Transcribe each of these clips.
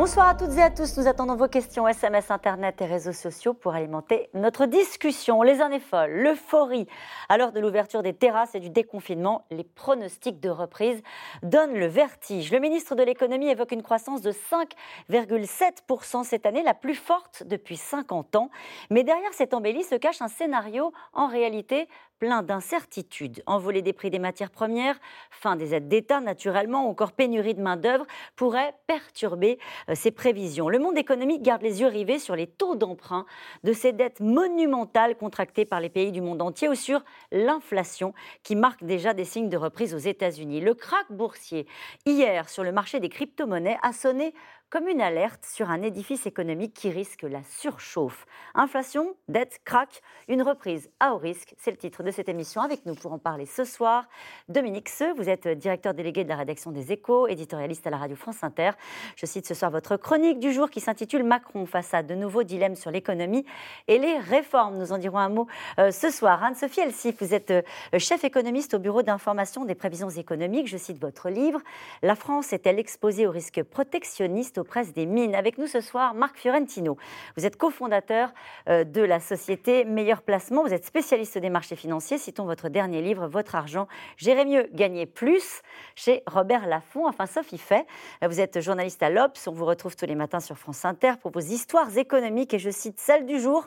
Bonsoir à toutes et à tous. Nous attendons vos questions SMS, Internet et réseaux sociaux pour alimenter notre discussion. Les années folles, l'euphorie. À l'heure de l'ouverture des terrasses et du déconfinement, les pronostics de reprise donnent le vertige. Le ministre de l'économie évoque une croissance de 5,7% cette année, la plus forte depuis 50 ans. Mais derrière cette embellie se cache un scénario en réalité plein d'incertitudes. Envolée des prix des matières premières, fin des aides d'État naturellement, ou encore pénurie de main-d'œuvre pourraient perturber euh, ces prévisions. Le monde économique garde les yeux rivés sur les taux d'emprunt de ces dettes monumentales contractées par les pays du monde entier ou sur l'inflation qui marque déjà des signes de reprise aux États-Unis. Le krach boursier hier sur le marché des crypto-monnaies a sonné comme une alerte sur un édifice économique qui risque la surchauffe. Inflation, dette, crack, une reprise à haut risque, c'est le titre de cette émission. Avec nous pour en parler ce soir, Dominique Seux, vous êtes directeur délégué de la rédaction des Échos, éditorialiste à la radio France Inter. Je cite ce soir votre chronique du jour qui s'intitule Macron face à de nouveaux dilemmes sur l'économie et les réformes. Nous en dirons un mot euh, ce soir. Anne-Sophie Elsif, vous êtes euh, chef économiste au Bureau d'information des prévisions économiques. Je cite votre livre. La France est-elle exposée aux risques protectionnistes aux presses des mines. Avec nous ce soir, Marc Fiorentino. Vous êtes cofondateur euh, de la société Meilleur Placement. Vous êtes spécialiste des marchés financiers. Citons votre dernier livre, Votre argent, Gérer mieux, gagner plus, chez Robert Laffont. Enfin, Sophie Fait. Vous êtes journaliste à l'Obs. On vous retrouve tous les matins sur France Inter pour vos histoires économiques. Et je cite celle du jour.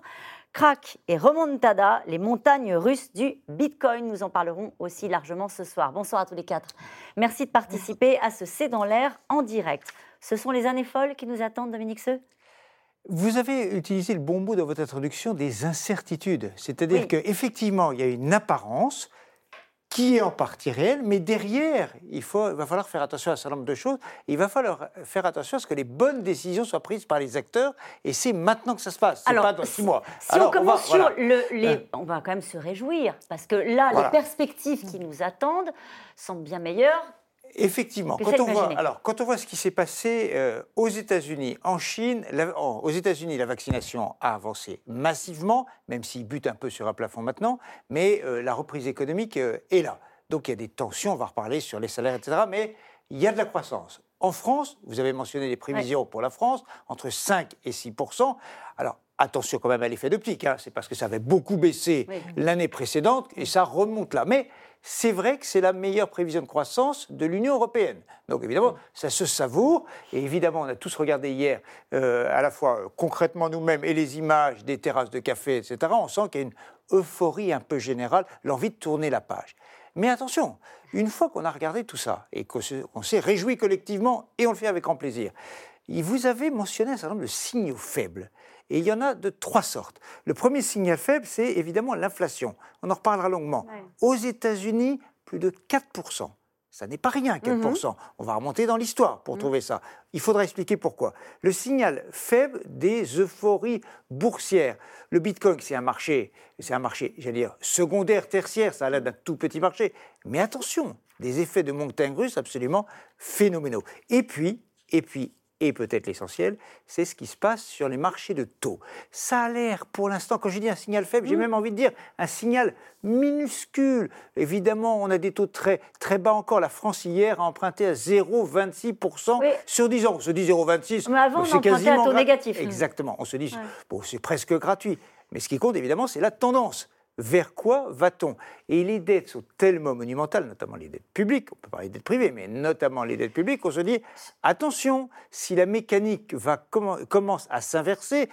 Crack et remontada, les montagnes russes du Bitcoin. Nous en parlerons aussi largement ce soir. Bonsoir à tous les quatre. Merci de participer à ce C'est dans l'air en direct. Ce sont les années folles qui nous attendent, Dominique Seux? Vous avez utilisé le bon mot dans votre introduction des incertitudes. C'est-à-dire qu'effectivement, il y a une apparence qui est en partie réelle, mais derrière, il, faut, va falloir faire attention à un certain nombre de choses. Il va falloir faire attention à ce que les bonnes décisions soient prises par les acteurs, et c'est maintenant que ça se passe, c'est pas dans six mois. Si on commence sur le, les... Hein. On va quand même se réjouir, parce que là, les perspectives qui nous attendent semblent bien meilleures Effectivement, quand on, voit, alors, quand on voit ce qui s'est passé euh, aux États-Unis, en Chine, aux États-Unis, la vaccination a avancé massivement, même s'il bute un peu sur un plafond maintenant, mais euh, la reprise économique euh, est là. Donc il y a des tensions, on va reparler sur les salaires, etc. Mais il y a de la croissance. En France, vous avez mentionné les prévisions pour la France, entre 5 et 6% Alors attention quand même à l'effet d'optique, hein, c'est parce que ça avait beaucoup baissé l'année précédente et ça remonte là. Mais c'est vrai que c'est la meilleure prévision de croissance de l'Union européenne. Donc évidemment, ça se savoure. Et évidemment, on a tous regardé hier, euh, à la fois euh, concrètement nous-mêmes et les images des terrasses de café, etc. On sent qu'il y a une euphorie un peu générale, l'envie de tourner la page. Mais attention, une fois qu'on a regardé tout ça et qu'on s'est réjoui collectivement, et on le fait avec grand plaisir, vous avez mentionné un certain nombre de signaux faibles. Et il y en a de trois sortes. Le premier signal faible, c'est évidemment l'inflation. On en reparlera longuement. Aux États-Unis, plus de 4%. Ça n'est pas rien, 4%. Mhm. On va remonter dans l'histoire pour mhm. trouver ça. Il faudra expliquer pourquoi. Le signal faible des euphories boursières. Le Bitcoin, c'est un marché, c'est un marché, j'allais dire, secondaire, tertiaire, ça a l'air d'un tout petit marché. Mais attention, des effets de montagne russe absolument phénoménaux. Et puis, et puis, et peut-être l'essentiel, c'est ce qui se passe sur les marchés de taux. Ça a l'air, pour l'instant, quand je dis un signal faible, j'ai mmh. même envie de dire un signal minuscule. Évidemment, on a des taux très, très bas encore. La France, hier, a emprunté à 0,26% sur 10 ans. On se dit 0,26%. Mais avant, on empruntait à taux négatif. Exactement. On se dit, bon, c'est presque gratuit. Mais ce qui compte, évidemment, c'est la tendance vers quoi va-t-on? Et les dettes sont tellement monumentales, notamment les dettes publiques, on peut parler des dettes privées, mais notamment les dettes publiques, on se dit, attention, si la mécanique va, commence à s'inverser,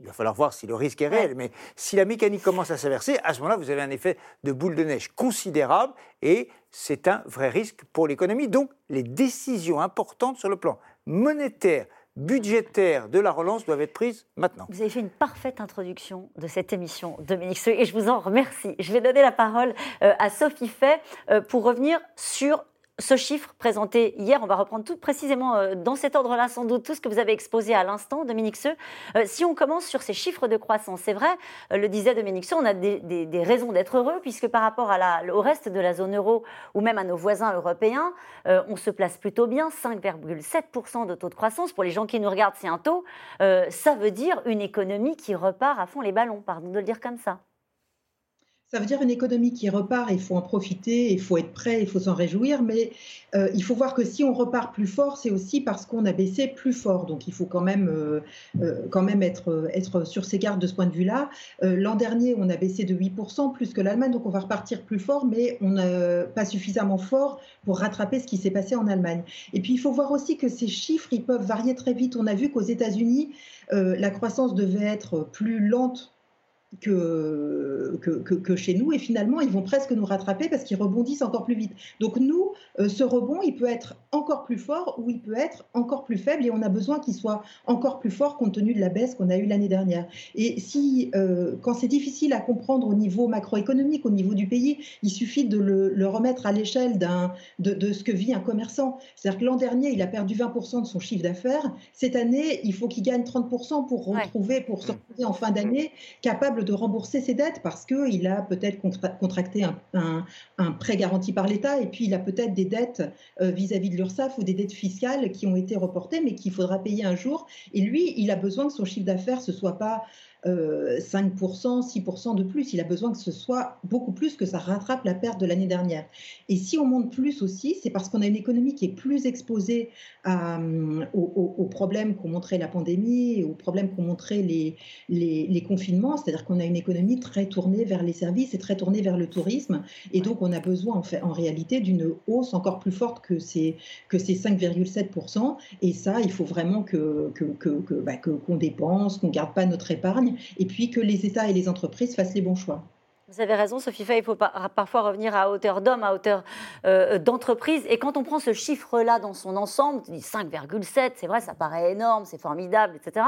il va falloir voir si le risque est réel, mais si la mécanique commence à s'inverser, à ce moment-là, vous avez un effet de boule de neige considérable et c'est un vrai risque pour l'économie. Donc, les décisions importantes sur le plan monétaire, budgétaires de la relance doivent être prises maintenant. Vous avez fait une parfaite introduction de cette émission, Dominique et je vous en remercie. Je vais donner la parole euh, à Sophie Fay euh, pour revenir sur ce chiffre présenté hier, on va reprendre tout précisément euh, dans cet ordre-là, sans doute tout ce que vous avez exposé à l'instant, Dominique Seux. Euh, si on commence sur ces chiffres de croissance, c'est vrai, euh, le disait Dominique Seux, on a des, raisons d'être heureux, puisque par rapport au reste de la zone euro ou même à nos voisins européens, on se place plutôt bien, 5,7% de taux de croissance. Pour les gens qui nous regardent, c'est un taux. ça veut dire une économie qui repart à fond les ballons, pardon de le dire comme ça Ça veut dire une économie qui repart, il faut en profiter, il faut être prêt, il faut s'en réjouir, mais euh, il faut voir que si on repart plus fort, c'est aussi parce qu'on a baissé plus fort. Donc il faut quand même, euh, euh, quand même être, être sur ses gardes de ce point de vue-là. L'an dernier, on a baissé de 8%, plus que l'Allemagne, donc on va repartir plus fort, mais on n'a pas suffisamment fort pour rattraper ce qui s'est passé en Allemagne. Et puis il faut voir aussi que ces chiffres, ils peuvent varier très vite. On a vu qu'aux États-Unis, la croissance devait être plus lente que, que, que, chez nous. Et finalement, ils vont presque nous rattraper parce qu'ils rebondissent encore plus vite. Donc nous, euh, ce rebond, il peut être encore plus fort ou il peut être encore plus faible. Et on a besoin qu'il soit encore plus fort compte tenu de la baisse qu'on a eue l'année dernière. Et si, euh, quand c'est difficile à comprendre au niveau macroéconomique, au niveau du pays, il suffit de le, remettre à l'échelle de, de ce que vit un commerçant. C'est-à-dire que l'an dernier, il a perdu 20% de son chiffre d'affaires. Cette année, il faut qu'il gagne 30% pour retrouver, pour se retrouver en fin d'année capable de rembourser ses dettes parce qu'il a peut-être contracté un, prêt garanti par l'État et puis il a peut-être des dettes euh, vis-à-vis de l'URSSAF ou des dettes fiscales qui ont été reportées mais qu'il faudra payer un jour. Et lui, il a besoin que son chiffre d'affaires ne soit pas 5%, euh, 6% de plus. Il a besoin que ce soit beaucoup plus, que ça rattrape la perte de l'année dernière. Et si on monte plus aussi, c'est parce qu'on a une économie qui est plus exposée euh, aux, problèmes qu'ont montré la pandémie, aux problèmes qu'ont montré les, confinements. C'est-à-dire qu'on a une économie très tournée vers les services et très tournée vers le tourisme. Et donc, on a besoin en, fait, en réalité d'une hausse encore plus forte que ces, que ces 5,7%. Et ça, il faut vraiment que, bah, qu'on dépense, qu'on ne garde pas notre épargne et puis que les États et les entreprises fassent les bons choix. Vous avez raison, Sophie Fay, il faut parfois revenir à hauteur d'homme, à hauteur euh, d'entreprise. Et quand on prend ce chiffre-là dans son ensemble, 5,7, c'est vrai, ça paraît énorme, c'est formidable, etc.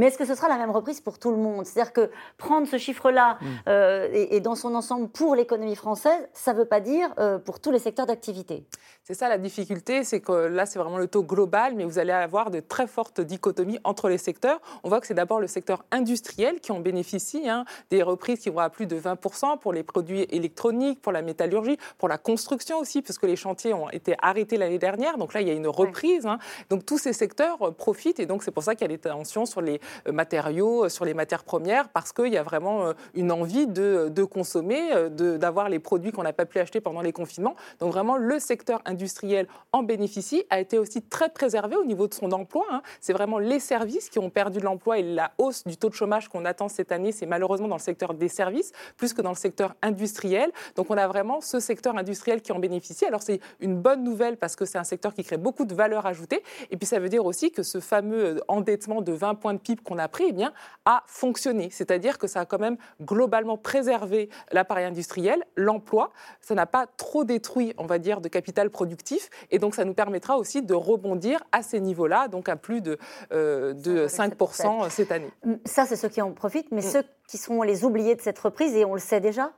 Mais est-ce que ce sera la même reprise pour tout le monde? C'est-à-dire que prendre ce chiffre-là mm. euh, et, dans son ensemble pour l'économie française, ça ne veut pas dire euh, pour tous les secteurs d'activité. C'est ça la difficulté, c'est que là, c'est vraiment le taux global, mais vous allez avoir de très fortes dichotomies entre les secteurs. On voit que c'est d'abord le secteur industriel qui en bénéficie, hein, des reprises qui vont à plus de 20% pour les produits électroniques, pour la métallurgie, pour la construction aussi, parce que les chantiers ont été arrêtés l'année dernière. Donc là, il y a une reprise. Hein. Donc tous ces secteurs euh, profitent, et donc c'est pour ça qu'il y a des tensions sur les matériaux, euh, sur les matières premières, parce qu'il y a vraiment euh, une envie de, de consommer, d'avoir les produits qu'on n'a pas pu acheter pendant les confinements. Donc vraiment, le secteur industriel en bénéficie, a été aussi très préservé au niveau de son emploi. Hein. C'est vraiment les services qui ont perdu de l'emploi et la hausse du taux de chômage qu'on attend cette année, c'est malheureusement dans le secteur des services, plus que dans le secteur industriel. Donc on a vraiment ce secteur industriel qui en bénéficie. Alors c'est une bonne nouvelle parce que c'est un secteur qui crée beaucoup de valeur ajoutée. Et puis ça veut dire aussi que ce fameux endettement de 20 points de PIB qu'on a pris eh bien, a fonctionné. C'est-à-dire que ça a quand même globalement préservé l'appareil industriel, l'emploi. Ça n'a pas trop détruit, on va dire, de capital productif. Et donc, ça nous permettra aussi de rebondir à ces niveaux-là, donc à plus de, euh, de 5% cette année. Ça, c'est ceux qui en profitent, mais mm. ceux qui seront les oubliés de cette reprise, et on le sait déjà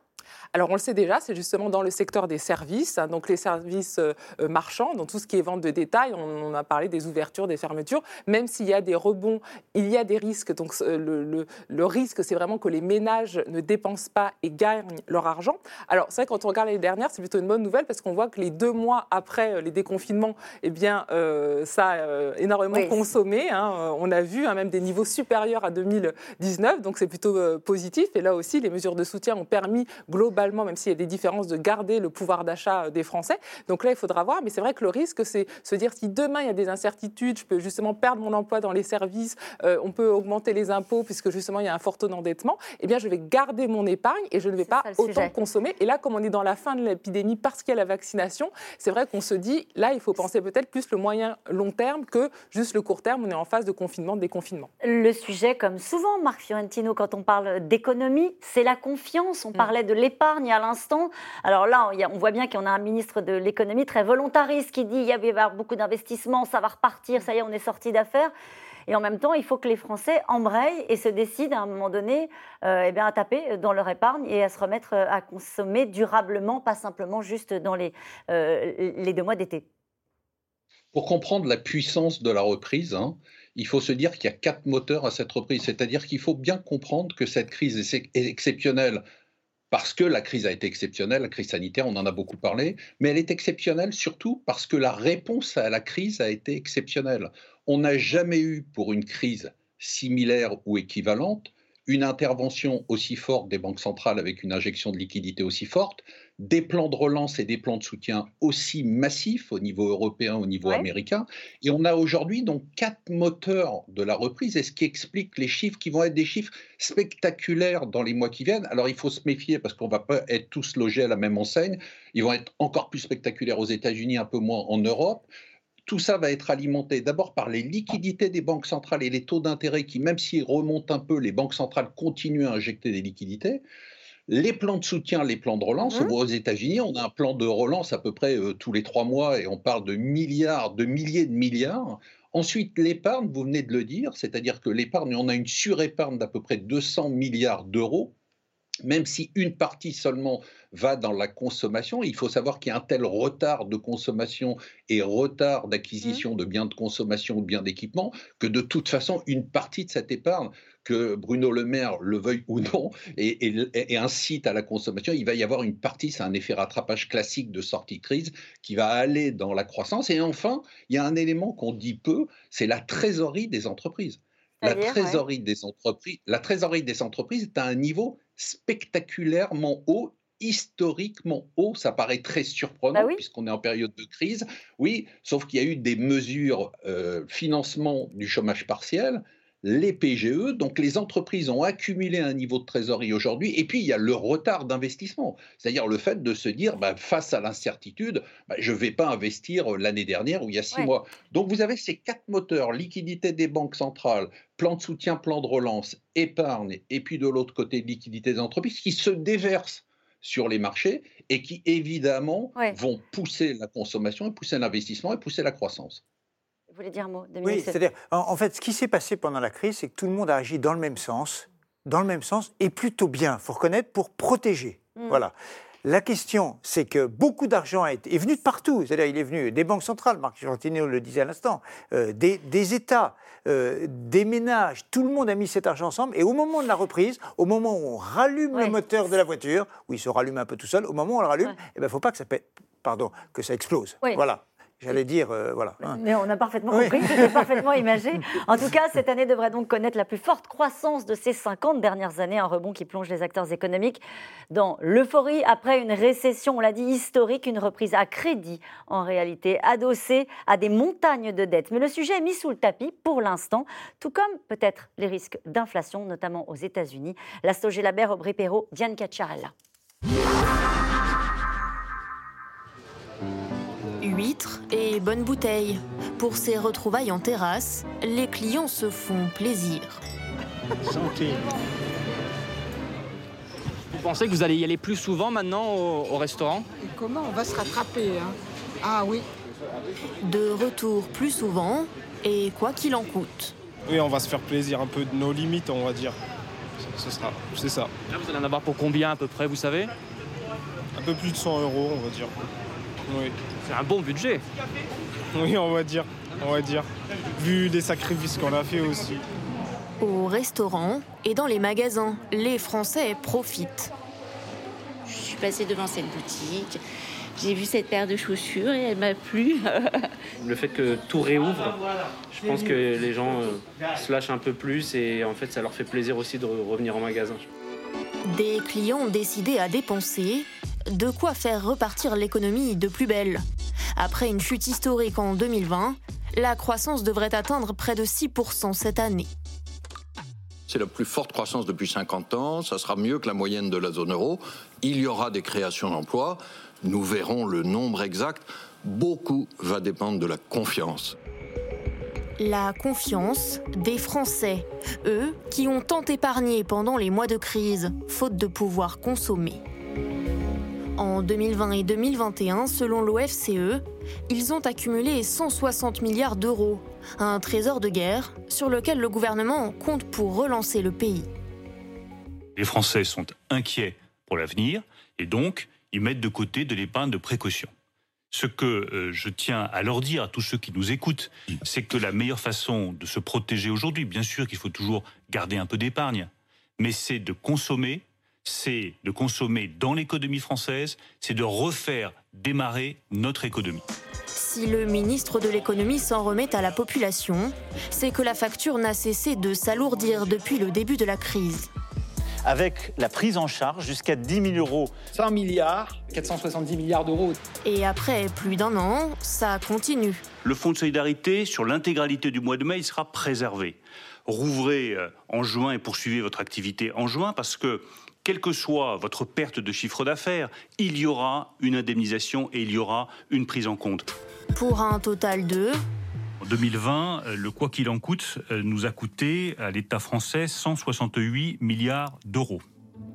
alors on le sait déjà, c'est justement dans le secteur des services, hein, donc les services euh, euh, marchands, dans tout ce qui est vente de détail. On, a parlé des ouvertures, des fermetures. Même s'il y a des rebonds, il y a des risques. Donc le, le, risque, c'est vraiment que les ménages ne dépensent pas et gagnent leur argent. Alors c'est vrai quand on regarde l'année dernière, c'est plutôt une bonne nouvelle parce qu'on voit que les deux mois après euh, les déconfinements, eh bien ça a énormément consommé. Hein. On a vu hein, même des niveaux supérieurs à 2019, donc c'est plutôt positif. Et là aussi, les mesures de soutien ont permis globalement, même s'il y a des différences, de garder le pouvoir d'achat euh, des Français. Donc là, il faudra voir. Mais c'est vrai que le risque, c'est se dire si demain il y a des incertitudes, je peux justement perdre mon emploi dans les services, euh, on peut augmenter les impôts puisque justement il y a un fort taux d'endettement. Eh bien, je vais garder mon épargne et je ne vais pas autant consommer. Et là, comme on est dans la fin de l'épidémie parce qu'il y a la vaccination, c'est vrai qu'on se dit là, il faut penser peut-être plus le moyen long terme que juste le court terme. On est en phase de confinement, de déconfinement. Le sujet, comme souvent, Marc Fiorentino, quand on parle d'économie, c'est la confiance. On mm. parlait de l'épargne à l'instant. Alors là, on voit bien qu'on a un ministre de l'économie très volontariste qui dit il y avoir beaucoup d'investissements, ça va repartir, ça y est, on est sorti d'affaires. Et en même temps, il faut que les Français embrayent et se décident à un moment donné euh, eh à taper dans leur épargne et à se remettre à consommer durablement, pas simplement juste dans les, euh, les deux mois d'été. Pour comprendre la puissance de la reprise, hein, il faut se dire qu'il y a quatre moteurs à cette reprise. C'est-à-dire qu'il faut bien comprendre que cette crise est exceptionnelle parce que la crise a été exceptionnelle, la crise sanitaire, on en a beaucoup parlé, mais elle est exceptionnelle surtout parce que la réponse à la crise a été exceptionnelle. On n'a jamais eu pour une crise similaire ou équivalente une intervention aussi forte des banques centrales avec une injection de liquidité aussi forte, des plans de relance et des plans de soutien aussi massifs au niveau européen, au niveau américain. Et on a aujourd'hui donc quatre moteurs de la reprise, et ce qui explique les chiffres qui vont être des chiffres spectaculaires dans les mois qui viennent. Alors il faut se méfier parce qu'on ne va pas être tous logés à la même enseigne. Ils vont être encore plus spectaculaires aux États-Unis, un peu moins en Europe tout ça va être alimenté d'abord par les liquidités des banques centrales et les taux d'intérêt qui, même s'ils remontent un peu, les banques centrales continuent à injecter des liquidités. Les plans de soutien, les plans de relance, mmh. aux États-Unis, on a un plan de relance à peu près euh, tous les trois mois et on parle de milliards, de milliers de milliards. Ensuite, l'épargne, vous venez de le dire, c'est-à-dire que l'épargne, on a une surépargne d'à peu près 200 milliards d'euros même si une partie seulement va dans la consommation, il faut savoir qu'il y a un tel retard de consommation et retard d'acquisition mmh. de biens de consommation ou de biens d'équipement que de toute façon, une partie de cette épargne, que Bruno Le Maire le veuille ou non, et, incite à la consommation, il va y avoir une partie, c'est un effet rattrapage classique de sortie de crise, qui va aller dans la croissance. Et enfin, il y a un élément qu'on dit peu, c'est la trésorerie des entreprises. La trésorerie, des entreprises, la trésorerie des entreprises est à un niveau spectaculairement haut historiquement haut. Ça paraît très surprenant bah puisqu'on est en période de crise. Oui, sauf qu'il y a eu des mesures euh, financement du chômage partiel les PGE. Donc les entreprises ont accumulé un niveau de trésorerie aujourd'hui. Et puis il y a le retard d'investissement, c'est-à-dire le fait de se dire, bah, face à l'incertitude, bah, je ne vais pas investir l'année dernière ou il y a six mois. Donc vous avez ces quatre moteurs, liquidité des banques centrales, plan de soutien, plan de relance, épargne, et puis de l'autre côté, liquidité des entreprises qui se déversent sur les marchés et qui évidemment vont pousser la consommation et pousser l'investissement et pousser la croissance. Vous voulez dire un mot Oui, c'est-à-dire, en, fait, ce qui s'est passé pendant la crise, c'est que tout le monde a agi dans le même sens, dans le même sens, et plutôt bien, faut reconnaître, pour protéger. Hmm. Voilà. La question, c'est que beaucoup d'argent est, venu de partout. C'est-à-dire, il est venu des banques centrales, Marc Gentino le disait à l'instant, euh, des, États, euh, des ménages. Tout le monde a mis cet argent ensemble. Et au moment de la reprise, au moment où on rallume le moteur de la voiture, où il se rallume un peu tout seul, au moment où on le rallume, il eh ne ben, faut pas que ça, pardon, que ça explose. Voilà. J'allais dire, euh, voilà. Hein. Mais on a parfaitement compris, c'était parfaitement imagé. En tout cas, cette année devrait donc connaître la plus forte croissance de ces 50 dernières années, un rebond qui plonge les acteurs économiques dans l'euphorie après une récession, on l'a dit, historique, une reprise à crédit en réalité, adossée à des montagnes de dettes. Mais le sujet est mis sous le tapis pour l'instant, tout comme peut-être les risques d'inflation, notamment aux États-Unis. Lasto Labert, Aubry Perrault, Diane Cacciarella. huîtres et bonnes bouteilles. Pour ces retrouvailles en terrasse, les clients se font plaisir. Santé. Vous pensez que vous allez y aller plus souvent maintenant au, restaurant? Comment on va se rattraper hein? Ah oui. De retour plus souvent et quoi qu'il en coûte. Oui, on va se faire plaisir un peu de nos limites, on va dire. Ce sera, c'est ça. Là, vous allez en avoir pour combien à peu près, vous savez? Un peu plus de 100 euros, on va dire. Oui. C'est un bon budget. Oui, on va dire. On va dire. Vu les sacrifices qu'on a fait aussi. Au restaurant et dans les magasins, les Français profitent. Je suis passée devant cette boutique. J'ai vu cette paire de chaussures et elle m'a plu. Le fait que tout réouvre, je pense que les gens euh, se lâchent un peu plus et en fait ça leur fait plaisir aussi de revenir en magasin. Des clients décidés à dépenser de quoi faire repartir l'économie de plus belle. Après une chute historique en 2020, la croissance devrait atteindre près de 6% cette année. C'est la plus forte croissance depuis 50 ans, ça sera mieux que la moyenne de la zone euro. Il y aura des créations d'emplois, nous verrons le nombre exact. Beaucoup va dépendre de la confiance. La confiance des Français, eux qui ont tant épargné pendant les mois de crise, faute de pouvoir consommer. En 2020 et 2021, selon l'OFCE, ils ont accumulé 160 milliards d'euros, un trésor de guerre sur lequel le gouvernement compte pour relancer le pays. Les Français sont inquiets pour l'avenir et donc ils mettent de côté de l'épargne de précaution. Ce que euh, je tiens à leur dire à tous ceux qui nous écoutent, c'est que la meilleure façon de se protéger aujourd'hui, bien sûr qu'il faut toujours garder un peu d'épargne, mais c'est de consommer c'est de consommer dans l'économie française, c'est de refaire démarrer notre économie. Si le ministre de l'économie s'en remet à la population, c'est que la facture n'a cessé de s'alourdir depuis le début de la crise avec la prise en charge jusqu'à 10 000 euros. 100 milliards, 470 milliards d'euros. Et après plus d'un an, ça continue. Le fonds de solidarité, sur l'intégralité du mois de mai, il sera préservé. Rouvrez euh, en juin et poursuivez votre activité en juin parce que quelle que soit votre perte de chiffre d'affaires, il y aura une indemnisation et il y aura une prise en compte. Pour un total de en 2020, euh, le quoi qu'il en coûte euh, nous a coûté à l'État français 168 milliards d'euros.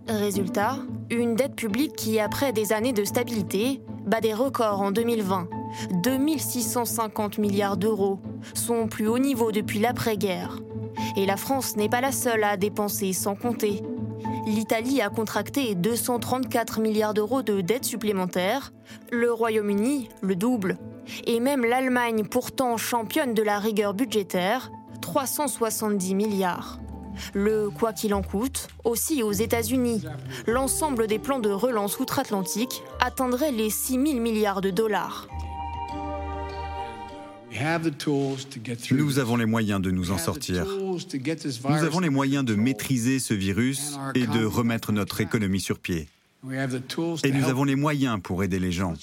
Résultat, une dette publique qui, après des années de stabilité, bat des records en 2020. 2650 milliards d'euros, son plus haut niveau depuis l'après-guerre. Et la France n'est pas la seule à dépenser sans compter l'Italie a contracté 234 milliards d'euros de dettes supplémentaires, le Royaume-Uni le double, et même l'Allemagne, pourtant championne de la rigueur budgétaire, 370 milliards. Le quoi qu'il en coûte, aussi aux États-Unis. L'ensemble des plans de relance outre-Atlantique atteindrait les 6 000 milliards de dollars. Nous avons les moyens de nous en sortir. Nous avons les moyens de maîtriser ce virus et de remettre notre économie sur pied. Et nous avons les moyens pour aider les gens.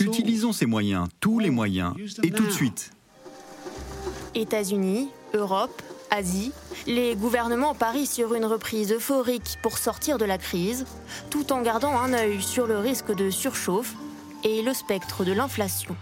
Utilisons ces moyens, tous les moyens, et tout de suite. États-Unis, Europe, Asie, les gouvernements parient sur une reprise euphorique pour sortir de la crise, tout en gardant un œil sur le risque de surchauffe et le spectre de l'inflation.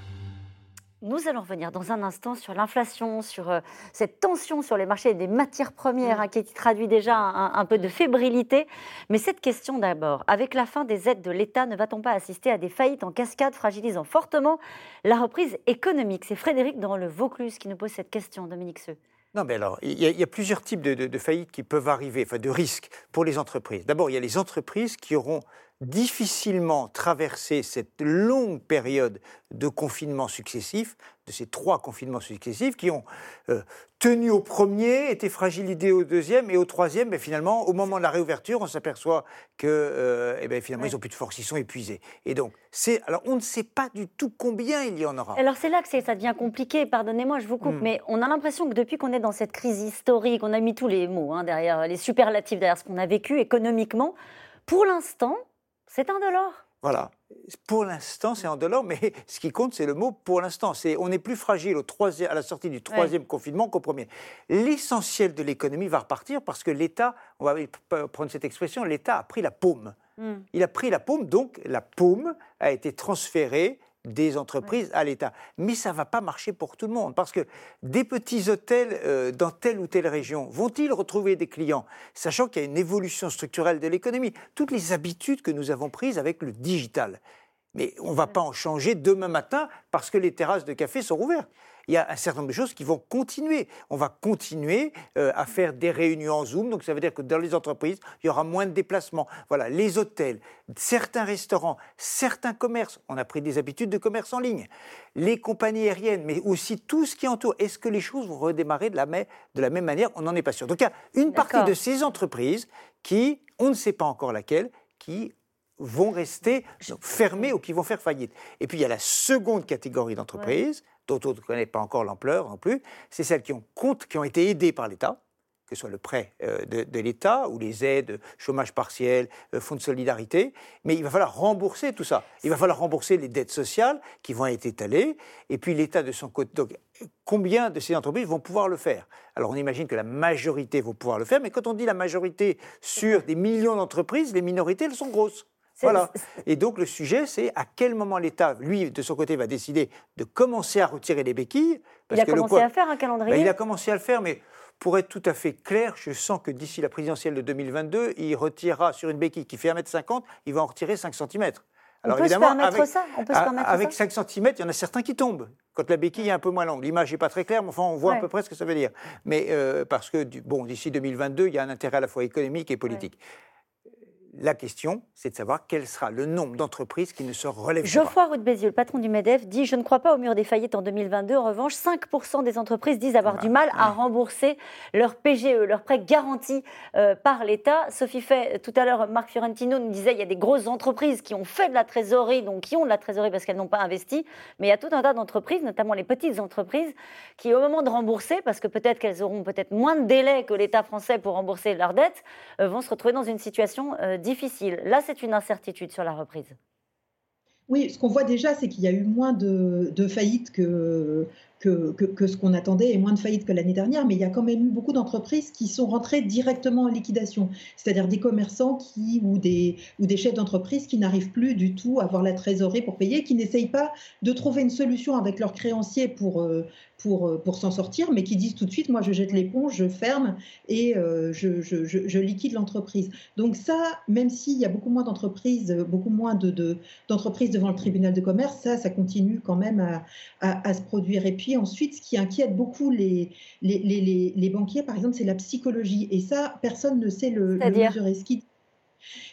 Nous allons revenir dans un instant sur l'inflation, sur euh, cette tension sur les marchés des matières premières hein, qui traduit déjà un, peu de fébrilité. Mais cette question d'abord, avec la fin des aides de l'État, ne va-t-on pas assister à des faillites en cascade fragilisant fortement la reprise économique? C'est Frédéric dans le Vaucluse qui nous pose cette question, Dominique Seux. Non, mais alors, il y, a, plusieurs types de, de, faillites qui peuvent arriver, enfin de risques pour les entreprises. D'abord, il y a les entreprises qui auront difficilement traversé cette longue période de confinement successif, de ces trois confinements successifs, qui ont euh, tenu au premier, été fragilisés au deuxième, et au troisième, mais finalement, au moment de la réouverture, on s'aperçoit que euh, eh ben, finalement, ils n'ont plus de force, ils sont épuisés. Et donc, c'est, alors, on ne sait pas du tout combien il y en aura. Alors, c'est là que ça devient compliqué, pardonnez-moi, je vous coupe, hmm. mais on a l'impression que depuis qu'on est dans cette crise historique, on a mis tous les mots hein, derrière, les superlatifs derrière ce qu'on a vécu économiquement, pour l'instant, c'est indolore. Voilà. Pour l'instant, c'est indolore, mais ce qui compte, c'est le mot pour l'instant. C'est on est plus fragile au troisième, à la sortie du troisième confinement qu'au premier. L'essentiel de l'économie va repartir parce que l'État, on va prendre cette expression, l'État a pris la paume. Hmm. Il a pris la paume, donc la paume a été transférée des entreprises à l'État. Mais ça ne va pas marcher pour tout le monde, parce que des petits hôtels euh, dans telle ou telle région vont-ils retrouver des clients, sachant qu'il y a une évolution structurelle de l'économie, toutes les habitudes que nous avons prises avec le digital. Mais on ne va pas en changer demain matin parce que les terrasses de café sont ouvertes il y a un certain nombre de choses qui vont continuer. On va continuer euh, à faire des réunions en Zoom, donc ça veut dire que dans les entreprises, il y aura moins de déplacements. Voilà, les hôtels, certains restaurants, certains commerces, on a pris des habitudes de commerce en ligne, les compagnies aériennes, mais aussi tout ce qui entoure. Est-ce que les choses vont redémarrer de la, de la même manière? On n'en est pas sûr. Donc il y a une partie de ces entreprises qui, on ne sait pas encore laquelle, qui vont rester fermées ou qui vont faire faillite. Et puis il y a la seconde catégorie d'entreprises dont on ne connaît pas encore l'ampleur non plus, c'est celles qui ont, compte, qui ont été aidées par l'État, que ce soit le prêt euh, de, l'État ou les aides, chômage partiel, euh, fonds de solidarité, mais il va falloir rembourser tout ça. Il va falloir rembourser les dettes sociales qui vont être étalées, et puis l'État de son côté. Donc, combien de ces entreprises vont pouvoir le faire? Alors, on imagine que la majorité vont pouvoir le faire, mais quand on dit la majorité sur des millions d'entreprises, les minorités, elles sont grosses. Voilà. Et donc le sujet, c'est à quel moment l'État, lui, de son côté, va décider de commencer à retirer les béquilles. il a commencé à faire un calendrier. Ben, il a commencé à le faire, mais pour être tout à fait clair, je sens que d'ici la présidentielle de 2022, il retirera sur une béquille qui fait 1m50, il va en retirer 5 cm. Alors on peut évidemment, se permettre avec, ça on peut se permettre Avec 5 cm, il y en a certains qui tombent. Quand la béquille est un peu moins longue. L'image n'est pas très claire, mais enfin, on voit à peu près ce que ça veut dire. Mais euh, parce que, bon, d'ici 2022, il y a un intérêt à la fois économique et politique La question, c'est de savoir quel sera le nombre d'entreprises qui ne se relèvent pas. Geoffroy Roux le patron du MEDEF, dit Je ne crois pas au mur des faillites en 2022. En revanche, 5% des entreprises disent avoir du mal à rembourser leur PGE, leur prêt garanti euh, par l'État. Sophie Fait, tout à l'heure, Marc Fiorentino nous disait il y a des grosses entreprises qui ont fait de la trésorerie, donc qui ont de la trésorerie parce qu'elles n'ont pas investi. Mais il y a tout un tas d'entreprises, notamment les petites entreprises, qui, au moment de rembourser, parce que peut-être qu'elles auront peut-être moins de délai que l'État français pour rembourser leurs dettes, euh, vont se retrouver dans une situation euh, difficile. Là, c'est une incertitude sur la reprise. Oui, ce qu'on voit déjà, c'est qu'il y a eu moins de, faillites que, que, ce qu'on attendait et moins de faillites que l'année dernière, mais il y a quand même eu beaucoup d'entreprises qui sont rentrées directement en liquidation, c'est-à-dire des commerçants qui, ou, des, chefs d'entreprise qui n'arrivent plus du tout à avoir la trésorerie pour payer, qui n'essayent pas de trouver une solution avec leurs créanciers pour, euh, euh, s'en sortir, mais qui disent tout de suite, moi je jette l'éponge, je ferme et euh, je, liquide l'entreprise. Donc ça, même s'il y a beaucoup moins d'entreprises, beaucoup moins devant le tribunal de commerce, ça, ça continue quand même à, à, à se produire. Et puis ensuite, ce qui inquiète beaucoup les, les, les, les banquiers, par exemple, c'est la psychologie. Et ça, personne ne sait le, le mesurer. Ce qui,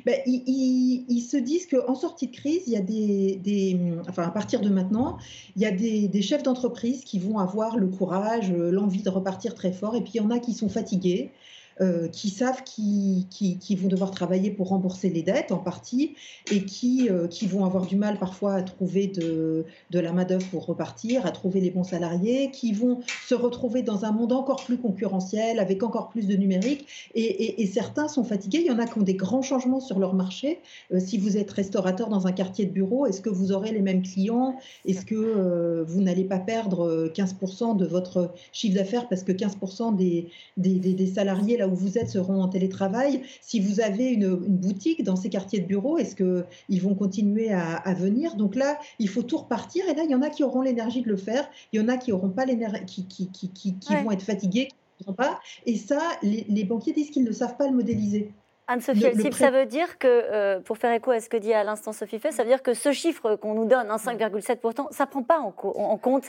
ben, ils, se disent qu'en sortie de crise, il y a des, enfin à partir de maintenant, il y a des, des chefs d'entreprise qui vont avoir le courage, l'envie de repartir très fort, et puis il y en a qui sont fatigués, euh, qui savent qu'ils qui, vont devoir travailler pour rembourser les dettes en partie et qui, euh, qui vont avoir du mal parfois à trouver de, de la main-d'œuvre pour repartir, à trouver les bons salariés, qui vont se retrouver dans un monde encore plus concurrentiel, avec encore plus de numérique. Et, et, certains sont fatigués. Il y en a qui ont des grands changements sur leur marché. Euh, si vous êtes restaurateur dans un quartier de bureau, est-ce que vous aurez les mêmes clients? Est-ce que vous n'allez pas perdre 15% de votre chiffre d'affaires parce que 15% des, des, des, des salariés là où vous êtes seront en télétravail. Si vous avez une, boutique dans ces quartiers de bureaux, est-ce qu'ils vont continuer à, venir? Donc là, il faut tout repartir. Et là, il y en a qui auront l'énergie de le faire. Il y en a qui auront pas l'énergie, qui, qui, qui, qui vont être fatigués, qui pas. Et ça, les, banquiers disent qu'ils ne savent pas le modéliser. Anne-Sophie ça veut dire que, euh, pour faire écho à ce que dit à l'instant Sophie Fait, ça veut dire que ce chiffre qu'on nous donne, 5,7%, ça ne prend pas en, en compte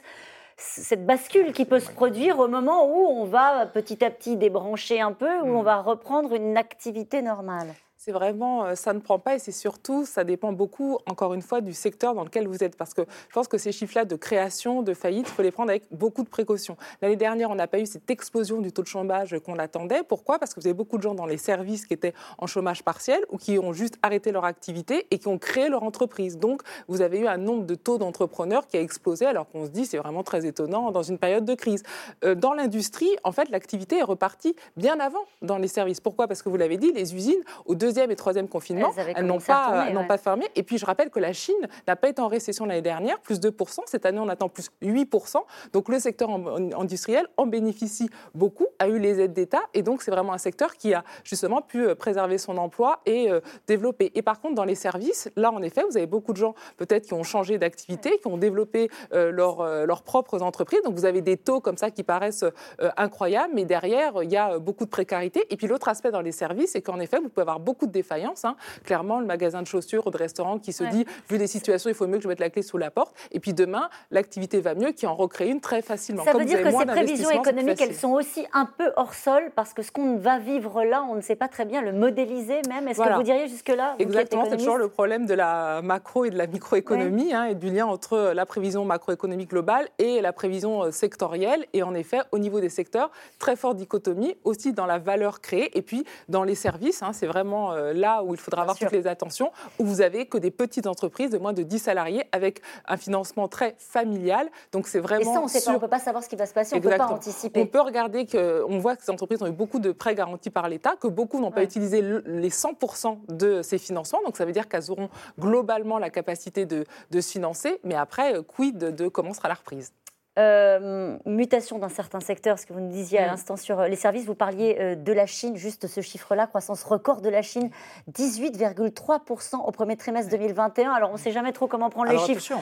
cette bascule qui peut se produire au moment où on va petit à petit débrancher un peu, où on mm. va reprendre une activité normale c'est vraiment, euh, ça ne prend pas et c'est surtout, ça dépend beaucoup, encore une fois, du secteur dans lequel vous êtes. Parce que je pense que ces chiffres-là de création, de faillite, il faut les prendre avec beaucoup de précautions. L'année dernière, on n'a pas eu cette explosion du taux de chômage qu'on attendait. Pourquoi? Parce que vous avez beaucoup de gens dans les services qui étaient en chômage partiel ou qui ont juste arrêté leur activité et qui ont créé leur entreprise. Donc, vous avez eu un nombre de taux d'entrepreneurs qui a explosé alors qu'on se dit, c'est vraiment très étonnant dans une période de crise. Euh, dans l'industrie, en fait, l'activité est repartie bien avant dans les services. Pourquoi? Parce que vous l'avez dit, les usines, au deux deuxième et troisième confinement, elles, n'ont pas, pas fermé. Et puis je rappelle que la Chine n'a pas été en récession l'année dernière, plus 2%. Cette année, on attend plus 8%. Donc le secteur industriel en bénéficie beaucoup, a eu les aides d'État. Et donc c'est vraiment un secteur qui a justement pu euh, préserver son emploi et euh, développer. Et par contre, dans les services, là, en effet, vous avez beaucoup de gens peut-être qui ont changé d'activité, qui ont développé euh, leurs propres entreprises. Donc vous avez des taux comme ça qui paraissent incroyables, mais derrière, il y a beaucoup de précarité. Et puis l'autre aspect dans les services, c'est qu'en effet, vous pouvez avoir beaucoup de défaillance. Hein. Clairement, le magasin de chaussures ou de restaurant qui se dit, vu les situations, il faut mieux que je mette la clé sous la porte. Et puis demain, l'activité va mieux, qui en recrée une très facilement. Ça veut dire que ces prévisions économiques, elles sont aussi un peu hors sol, parce que ce qu'on va vivre là, on ne sait pas très bien le modéliser même. Est-ce que vous diriez jusque-là Exactement, c'est toujours le problème de la macro et de la microéconomie, hein, et du lien entre la prévision macroéconomique globale et la prévision euh, sectorielle. Et en effet, au niveau des secteurs, très forte dichotomie, aussi dans la valeur créée, et puis dans les services. Hein, c'est vraiment euh, là où il faudra avoir toutes les attentions, où vous avez que des petites entreprises de moins de 10 salariés avec un financement très familial. Donc c'est vraiment. Et ça, on sait pas, on peut pas savoir ce qui va se passer, on ne peut pas anticiper. On peut regarder qu'on voit que ces entreprises ont eu beaucoup de prêts garantis par l'État, que beaucoup n'ont pas utilisé les 100% de ces financements. Donc ça veut dire qu'elles auront globalement la capacité de, de se financer. Mais après, quid de comment sera la reprise? Euh, mutation dans certains secteurs, ce que vous nous disiez à l'instant sur euh, les services, vous parliez euh, de la Chine, juste ce chiffre-là, croissance record de la Chine, 18,3% au premier trimestre 2021. Alors on ne sait jamais trop comment prendre les chiffres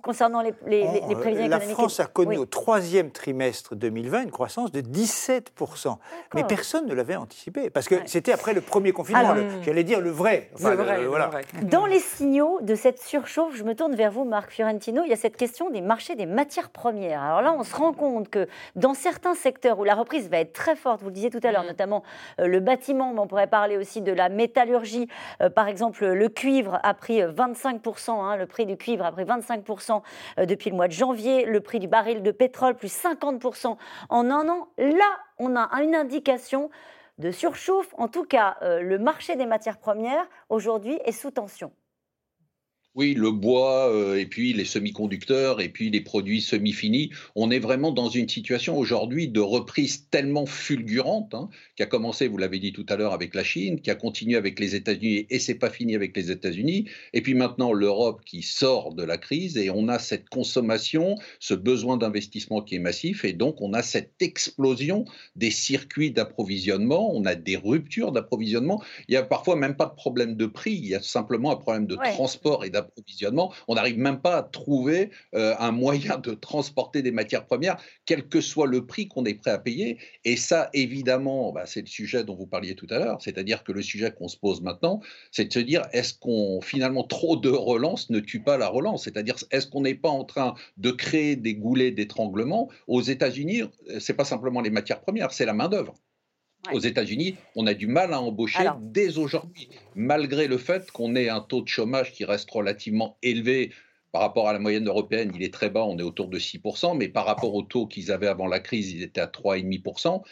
concernant les, les, les, prévisions la France a connu au troisième trimestre 2020 une croissance de 17%. Mais personne ne l'avait anticipé, parce que c'était après le premier confinement, j'allais dire le vrai. voilà. Dans les signaux de cette surchauffe, je me tourne vers vous, Marc Fiorentino, il y a cette question des marchés des matières premières Alors là, on se rend compte que dans certains secteurs où la reprise va être très forte, vous le disiez tout à l'heure, mmh. notamment euh, le bâtiment, mais on pourrait parler aussi de la métallurgie. Euh, par exemple, le cuivre a pris 25%, hein, le prix du cuivre a pris 25% depuis le mois de janvier, le prix du baril de pétrole plus 50% en un an. Là, on a une indication de surchauffe. En tout cas, le marché des matières premières aujourd'hui est sous tension. Oui, le bois, euh, et puis les semi-conducteurs, et puis les produits semi-finis. On est vraiment dans une situation aujourd'hui de reprise tellement fulgurante, hein, qui a commencé, vous l'avez dit tout à l'heure, avec la Chine, qui a continué avec les États-Unis, et c'est pas fini avec les États-Unis. Et puis maintenant, l'Europe qui sort de la crise, et on a cette consommation, ce besoin d'investissement qui est massif, et donc on a cette explosion des circuits d'approvisionnement, on a des ruptures d'approvisionnement. Il y a parfois même pas de problème de prix, il y a simplement un problème de transport et d'approvisionnement On n'arrive même pas à trouver euh, un moyen de transporter des matières premières, quel que soit le prix qu'on est prêt à payer. Et ça, évidemment, bah, c'est le sujet dont vous parliez tout à l'heure. C'est-à-dire que le sujet qu'on se pose maintenant, c'est de se dire est-ce qu'on finalement trop de relance ne tue pas la relance? C'est-à-dire est-ce qu'on n'est pas en train de créer des goulets d'étranglement? Aux États-Unis, c'est pas simplement les matières premières, c'est la main Aux États-Unis, on a du mal à embaucher dès aujourd'hui, malgré le fait qu'on ait un taux de chômage qui reste relativement élevé. Par rapport à la moyenne européenne, il est très bas, on est autour de 6%, mais par rapport au taux qu'ils avaient avant la crise, il était à 3,5%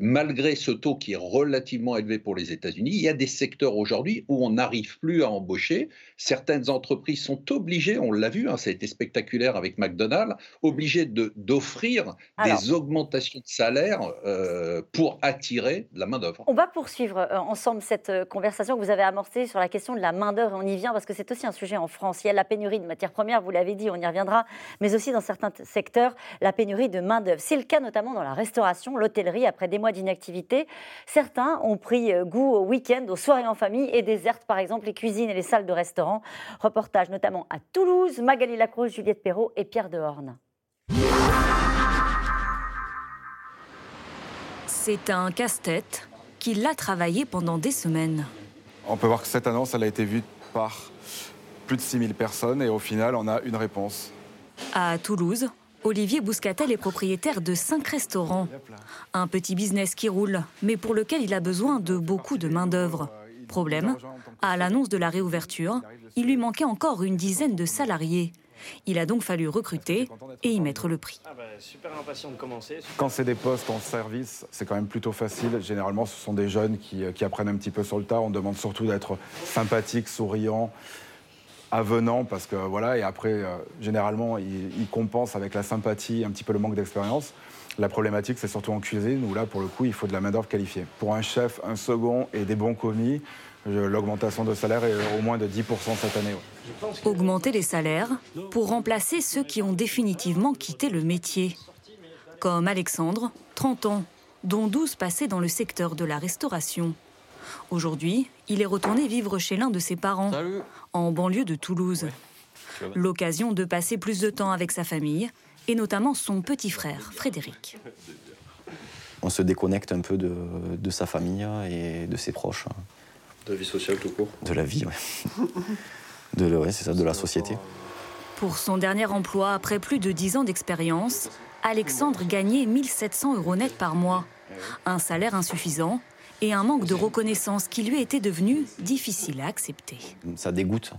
malgré ce taux qui est relativement élevé pour les États-Unis, il y a des secteurs aujourd'hui où on n'arrive plus à embaucher. Certaines entreprises sont obligées, on l'a vu, hein, ça a été spectaculaire avec McDonald's, obligées d'offrir des augmentations de salaire euh, pour attirer la main-d'œuvre. On va poursuivre euh, ensemble cette euh, conversation que vous avez amorcée sur la question de la main-d'œuvre on y vient parce que c'est aussi un sujet en France. Il y a la pénurie de matières premières, vous l'avez dit, on y reviendra, mais aussi dans certains secteurs, la pénurie de main-d'œuvre. C'est le cas notamment dans la restauration, l'hôtellerie, après des mois d'inactivité. Certains ont pris euh, goût au week-end, aux soirées en famille et désertent par exemple les cuisines et les salles de restaurant. Reportage notamment à Toulouse, Magali Lacroix, Juliette Perrault et Pierre Dehorne. C'est un casse-tête qui l'a travaillé pendant des semaines. On peut voir que cette annonce, elle a été vue par plus de 6000 personnes et au final, on a une réponse. À Toulouse, Olivier Bouscatel est propriétaire de cinq restaurants. Un petit business qui roule, mais pour lequel il a besoin de beaucoup de main-d'œuvre. Problème, à l'annonce de la réouverture, il lui manquait encore une dizaine de salariés. Il a donc fallu recruter et y mettre le prix. Ah bah, quand c'est des postes en service, c'est quand même plutôt facile. Généralement, ce sont des jeunes qui, qui apprennent un petit peu sur le tas. On demande surtout d'être sympathique, souriant, avenant parce que voilà, et après, euh, généralement, il, compense avec la sympathie un petit peu le manque d'expérience. La problématique, c'est surtout en cuisine où là, pour le coup, il faut de la main-d'œuvre qualifiée. Pour un chef, un second et des bons commis, l'augmentation de salaire est au moins de 10% cette année. Augmenter les salaires pour remplacer ceux qui ont définitivement quitté le métier. Comme Alexandre, 30 ans, dont 12 passés dans le secteur de la restauration. Aujourd'hui, il est retourné vivre chez l'un de ses parents, en banlieue de Toulouse. L'occasion de passer plus de temps avec sa famille, et notamment son petit frère, Frédéric. On se déconnecte un peu de, sa famille et de ses proches. De la vie sociale tout court De la vie, oui. de, c'est ça, de la société. Pour son dernier emploi, après plus de 10 ans d'expérience, Alexandre gagnait 1700 euros net par mois. Un salaire insuffisant et un manque de reconnaissance qui lui était devenu difficile à accepter. Ça dégoûte,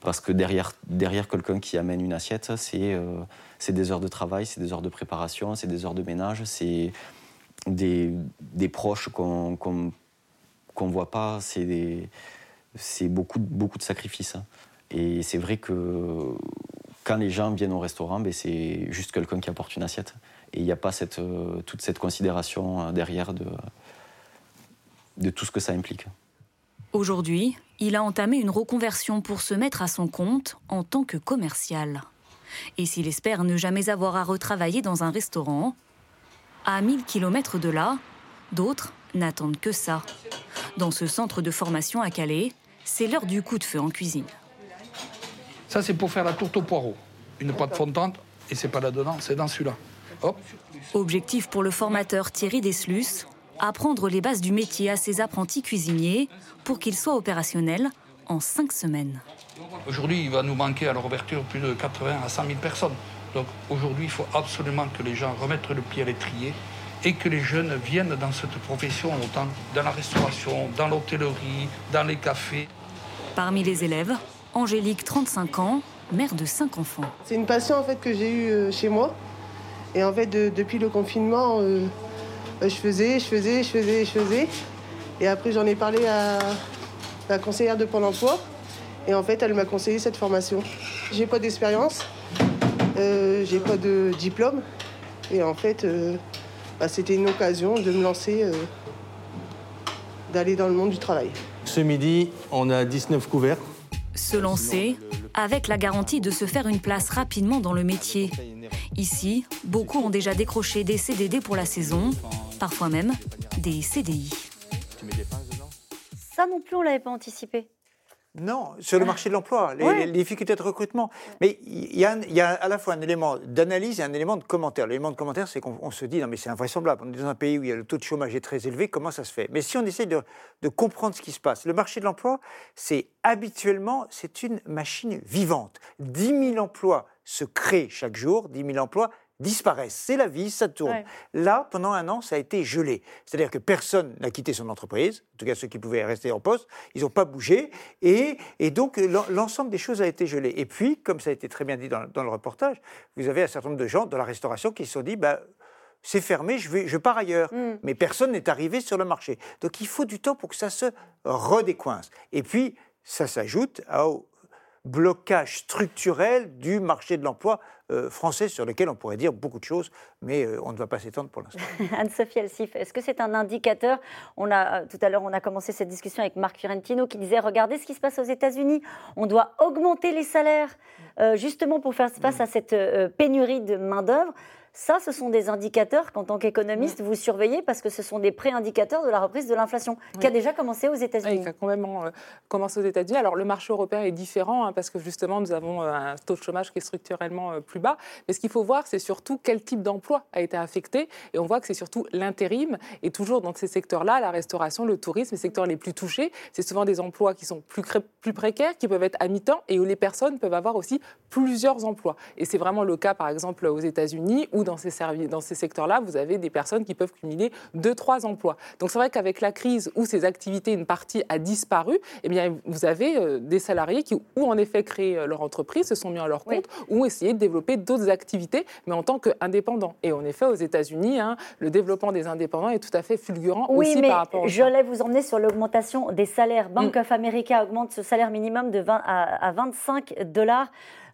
parce que derrière, derrière quelqu'un qui amène une assiette, c'est euh, des heures de travail, c'est des heures de préparation, c'est des heures de ménage, c'est des, des, proches qu'on qu'on ne voit pas, c'est beaucoup, beaucoup de sacrifices. Et c'est vrai que quand les gens viennent au restaurant, ben c'est juste quelqu'un qui apporte une assiette. Et il n'y a pas cette, euh, toute cette considération euh, derrière de, de tout ce que ça implique. Aujourd'hui, il a entamé une reconversion pour se mettre à son compte en tant que commercial. Et s'il espère ne jamais avoir à retravailler dans un restaurant, à 1000 km de là, d'autres n'attendent que ça. Dans ce centre de formation à Calais, c'est l'heure du coup de feu en cuisine. Ça, c'est pour faire la tourte au poireau. Une pâte fondante, et c'est pas là-dedans, c'est dans celui-là. Objectif pour le formateur Thierry Deslus, apprendre les bases du métier à ses apprentis cuisiniers pour qu'ils soient opérationnels en cinq semaines. Aujourd'hui, il va nous manquer à la réouverture plus de 80 à 100 000 personnes. Donc aujourd'hui, il faut absolument que les gens remettent le pied à l'étrier et que les jeunes viennent dans cette profession, autant dans la restauration, dans l'hôtellerie, dans les cafés. Parmi les élèves, Angélique, 35 ans, mère de 5 enfants. C'est une passion en fait que j'ai eue euh, chez moi. Et en fait, depuis le confinement, euh, je faisais, je faisais, je faisais, je faisais. Et après, j'en ai parlé à la conseillère de Pôle emploi. Et en fait, elle m'a conseillé cette formation. J'ai pas d'expérience, euh, j'ai pas de diplôme. Et en fait, euh, bah, c'était une occasion de me lancer, euh, d'aller dans le monde du travail. Ce midi, on a 19 couverts. Se lancer avec la garantie de se faire une place rapidement dans le métier. Ici, beaucoup ont déjà décroché des CDD pour la saison, parfois même des CDI. Ça non plus, on ne l'avait pas anticipé. Non, sur le marché de l'emploi, les, difficultés de recrutement. Mais il y, a, à la fois un élément d'analyse et un élément de commentaire. L'élément de commentaire, c'est qu'on se dit, non mais c'est invraisemblable, on est dans un pays où il y a le taux de chômage est très élevé, comment ça se fait? Mais si on essaie de, de comprendre ce qui se passe, le marché de l'emploi, c'est habituellement, c'est une machine vivante. 10 000 emplois se créent chaque jour, 10 000 emplois disparaissent. C'est la vie, ça tourne. Là, pendant un an, ça a été gelé. C'est-à-dire que personne n'a quitté son entreprise, en tout cas ceux qui pouvaient rester en poste, ils n'ont pas bougé, et, donc l'ensemble des choses a été gelé. Et puis, comme ça a été très bien dit dans, le reportage, vous avez un certain nombre de gens dans la restauration qui se sont dit, bah, c'est fermé, je, vais, je pars ailleurs. Mm. Mais personne n'est arrivé sur le marché. Donc il faut du temps pour que ça se redécoince. Et puis, ça s'ajoute au blocage structurel du marché de l'emploi euh, français sur lequel on pourrait dire beaucoup de choses, mais euh, on ne va pas s'étendre pour l'instant. Anne-Sophie Elsif, est-ce que c'est un indicateur? On a, euh, Tout à l'heure, on a commencé cette discussion avec Marc Fiorentino qui disait regardez ce qui se passe aux États-Unis, on doit augmenter les salaires justement pour faire face à cette pénurie de main-d'œuvre. Ça, ce sont des indicateurs qu'en tant qu'économiste, vous surveillez parce que ce sont des pré-indicateurs de la reprise de l'inflation qui a déjà commencé aux États-Unis. Oui, qui a quand même euh, commencé aux États-Unis. Alors, le marché européen est différent hein, parce que justement, nous avons euh, un taux de chômage qui est structurellement euh, plus bas. Mais ce qu'il faut voir, c'est surtout quel type d'emploi a été affecté. Et on voit que c'est surtout l'intérim. Et toujours dans ces secteurs-là, la restauration, le tourisme, les secteurs les plus touchés, c'est souvent des emplois qui sont plus, plus précaires, qui peuvent être à mi-temps et où les personnes peuvent avoir aussi plusieurs emplois. Et c'est vraiment le cas, par exemple, aux États-Unis où dans ces, dans ces secteurs-là, vous avez des personnes qui peuvent cumuler deux, trois emplois. Donc c'est vrai qu'avec la crise où ces activités, une partie a disparu, eh bien, vous avez euh, des salariés qui, ou en effet, créé euh, leur entreprise, se sont mis à leur compte, ou essayé de développer d'autres activités, mais en tant qu'indépendants. Et en effet, aux États-Unis, hein, le développement des indépendants est tout à fait fulgurant oui, aussi mais par rapport Je voulais vous emmener sur l'augmentation des salaires. Bank mm. of America augmente ce salaire minimum de 20 à 25 dollars.